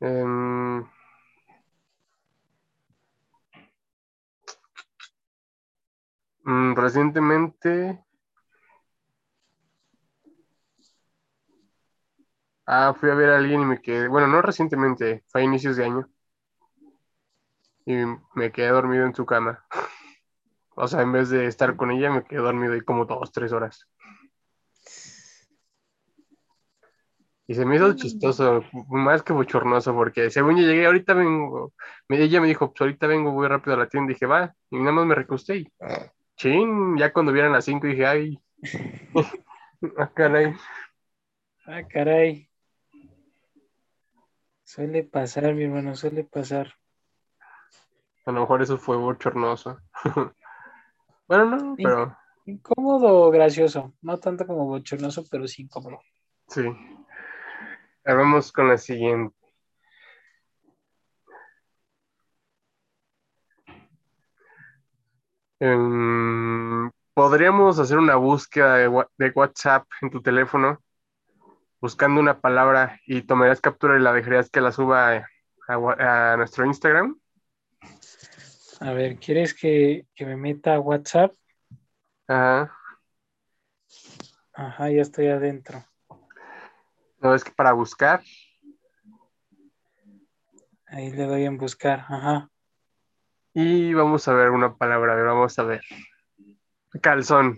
Em, mm, recientemente. Ah, fui a ver a alguien y me quedé. Bueno, no recientemente, fue a inicios de año. Y me quedé dormido en su cama. [laughs] O sea, en vez de estar con ella, me quedé dormido ahí como dos, tres horas. Y se me hizo chistoso, más que bochornoso, porque según yo llegué, ahorita vengo. Ella me dijo, pues ahorita vengo, voy rápido a la tienda. dije, va, y nada más me recosté y. Chin, ya cuando vieran las cinco dije, ay. [laughs] ah, caray. Ah, caray. Suele pasar, mi hermano, suele pasar. A lo mejor eso fue bochornoso. [laughs] bueno, no, pero Incómodo o gracioso. No tanto como bochornoso, pero sí incómodo. sí. Vamos con la siguiente. Em, Podríamos hacer una búsqueda de, WhatsApp en tu teléfono, buscando una palabra y tomarías captura y la dejarías que la suba a, a nuestro Instagram. A ver, ¿quieres que, que me meta a WhatsApp? Ajá. Ajá, ya estoy adentro. No es que para buscar. Ahí le doy en buscar. Ajá. Y vamos a ver una palabra, a ver, vamos a ver. Calzón.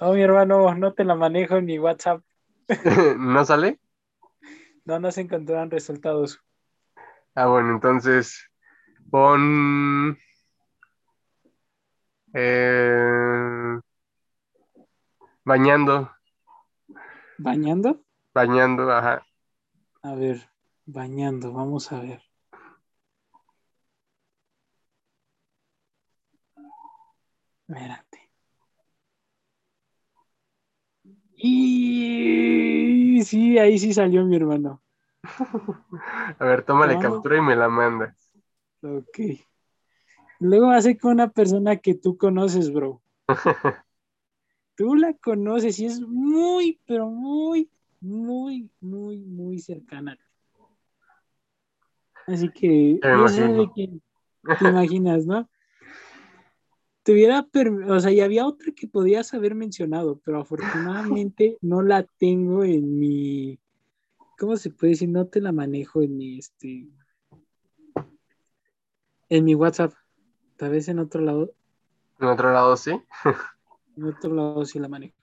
No, mi hermano, no te la manejo en mi WhatsApp. [laughs] ¿No sale? No nos encontrarán resultados. Ah, bueno, entonces pon eh, bañando, ¿Bañando? bañando, ajá. A ver, bañando, vamos a ver. Espérate. Y sí, ahí sí salió mi hermano. [laughs] A ver, tómale captura y me la mandas. Ok. Luego hace con una persona que tú conoces, bro. [laughs] Tú la conoces y es muy, pero muy, muy, muy, muy cercana. Así que sé de quién te imaginas, ¿no? Per- o sea, y había otra que podías haber mencionado, pero afortunadamente no la tengo en mi, ¿cómo se puede decir? No te la manejo en mi, este, en mi WhatsApp. Tal vez en otro lado, En otro lado, sí. en otro lado sí la manejo.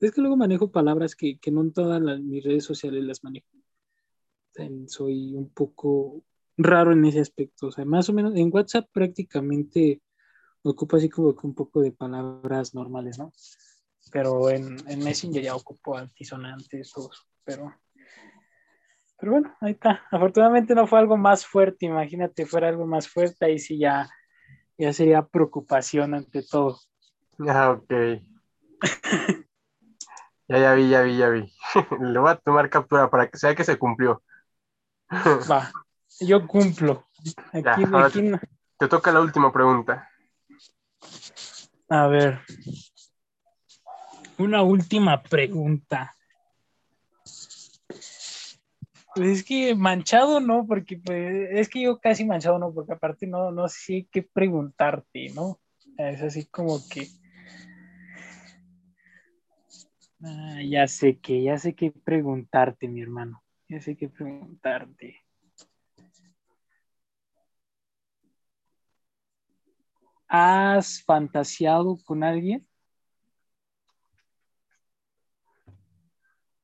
Es que luego manejo palabras que, que no en todas las- mis redes sociales las manejo. Soy un poco raro en ese aspecto. O sea, más o menos en WhatsApp prácticamente ocupo así como que un poco de palabras normales, ¿no? Pero en, en Messenger ya ocupo altisonantes. Pero, pero bueno, ahí está. Afortunadamente no fue algo más fuerte. Imagínate, fuera algo más fuerte, ahí sí ya, ya sería preocupación ante todo. Ah, ok. Ya, ya vi, ya vi, ya vi. [laughs] Le voy a tomar captura para que sea que se cumplió. Va, yo cumplo. Aquí, Ya, aquí Te toca la última pregunta. A ver. Una última pregunta. Pues es que manchado no, porque pues, es que yo casi manchado no, porque aparte no, no sé qué preguntarte, ¿no? Es así como que. Ah, ya sé que, ya sé qué preguntarte, mi hermano. Ya sé qué preguntarte. ¿Has fantaseado con alguien?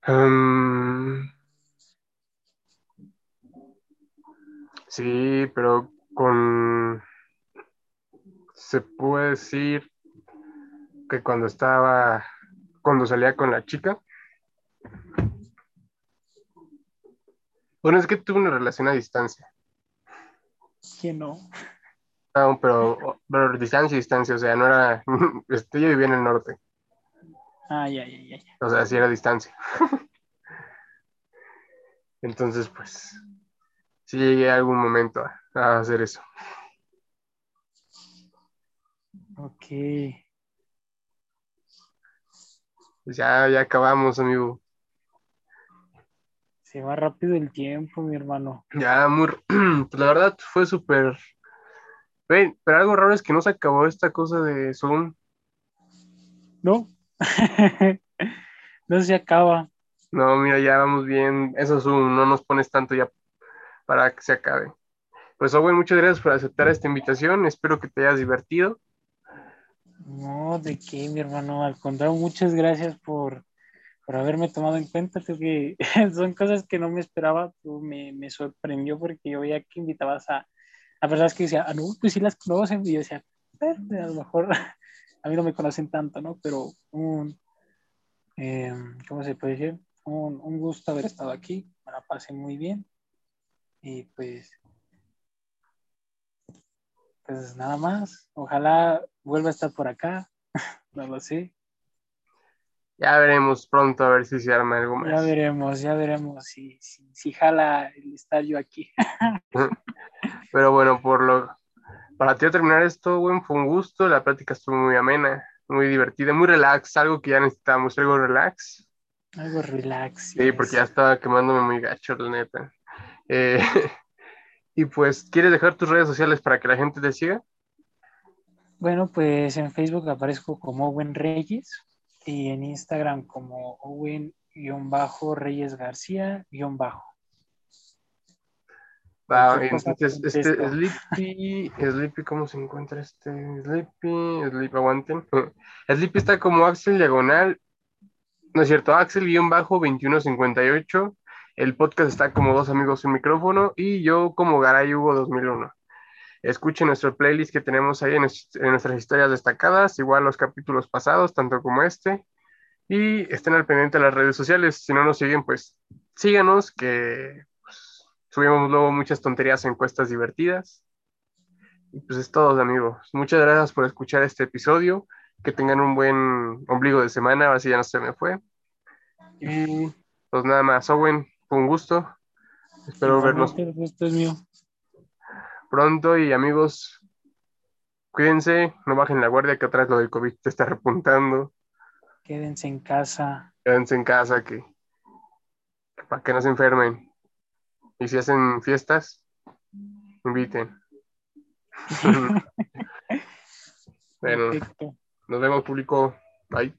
Em, sí, pero con... Se puede decir que cuando estaba, cuando salía con la chica. Bueno, es que tuve una relación a distancia. Que no. No, pero, pero distancia, distancia, o sea, no era, [laughs] este, yo vivía en el norte, Ay, ay, ay, ay. o sea, sí era distancia. [laughs] Entonces, pues, sí llegué a algún momento a, hacer eso. Ok. Pues ya, ya acabamos, amigo. Se va rápido el tiempo, mi hermano. Ya, muy, [clears throat] pues la verdad fue súper. Pero algo raro es que no se acabó esta cosa de Zoom. ¿No? [laughs] no se acaba. No, mira, ya vamos bien. Eso Zoom, no nos pones tanto ya para que se acabe. Pues Owen, muchas gracias por aceptar esta invitación. Espero que te hayas divertido. No, de qué, mi hermano. Al contrario, muchas gracias por, por haberme tomado en cuenta. Creo [laughs] son cosas que no me esperaba. Tú me, me sorprendió porque yo veía que invitabas a. Verdad es que decía, ah, no, pues sí las conocen. Y yo decía, "Eh, a lo mejor [laughs] a mí no me conocen tanto, ¿no? Pero un. eh, ¿Cómo se puede decir? Un, un gusto haber estado aquí. Me la pasé muy bien. Y pues. Pues nada más. Ojalá vuelva a estar por acá. [laughs] No lo sé. Ya veremos pronto a ver si se arma algo Ya más. veremos, ya veremos si, si, si jala el estar yo aquí. [laughs] [laughs] Pero bueno, por lo para ti terminar esto, Owen, fue un gusto. La plática estuvo muy amena, muy divertida, muy relax, algo que ya necesitamos, algo relax. Algo relax. Sí, porque ya estaba quemándome muy gacho, la neta. Eh, [laughs] y pues, ¿quieres dejar tus redes sociales para que la gente te siga? Bueno, pues en Facebook aparezco como Owen Reyes y en Instagram como Owen-Reyes García-Bajo. Cosa entonces, este contesto. Sleepy, Sleepy, ¿cómo se encuentra este? Sleepy, Sleepy, aguanten. [laughs] Sleepy está como Axel Diagonal, no es cierto, Axel-2158. El podcast está como Dos Amigos Sin Micrófono y yo como Garay Hugo 2001. Escuchen nuestro playlist que tenemos ahí en, nues- en nuestras historias destacadas, igual los capítulos pasados, tanto como este. Y estén al pendiente de las redes sociales. Si no nos siguen, pues síganos, que pues, subimos luego muchas tonterías, encuestas divertidas. Y pues es todo, amigos. Muchas gracias por escuchar este episodio. Que tengan un buen ombligo de semana, ahora ya no se me fue. Y pues nada más, Owen, un gusto. Espero verlos Igualmente, el gusto es mío. pronto y amigos, cuídense, no bajen la guardia que atrás lo del COVID te está repuntando. Quédense en casa. Quédense en casa que, que para que no se enfermen. Y si hacen fiestas, inviten. [laughs] [laughs] bueno, Perfecto. nos vemos público. Bye.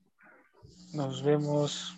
Nos vemos.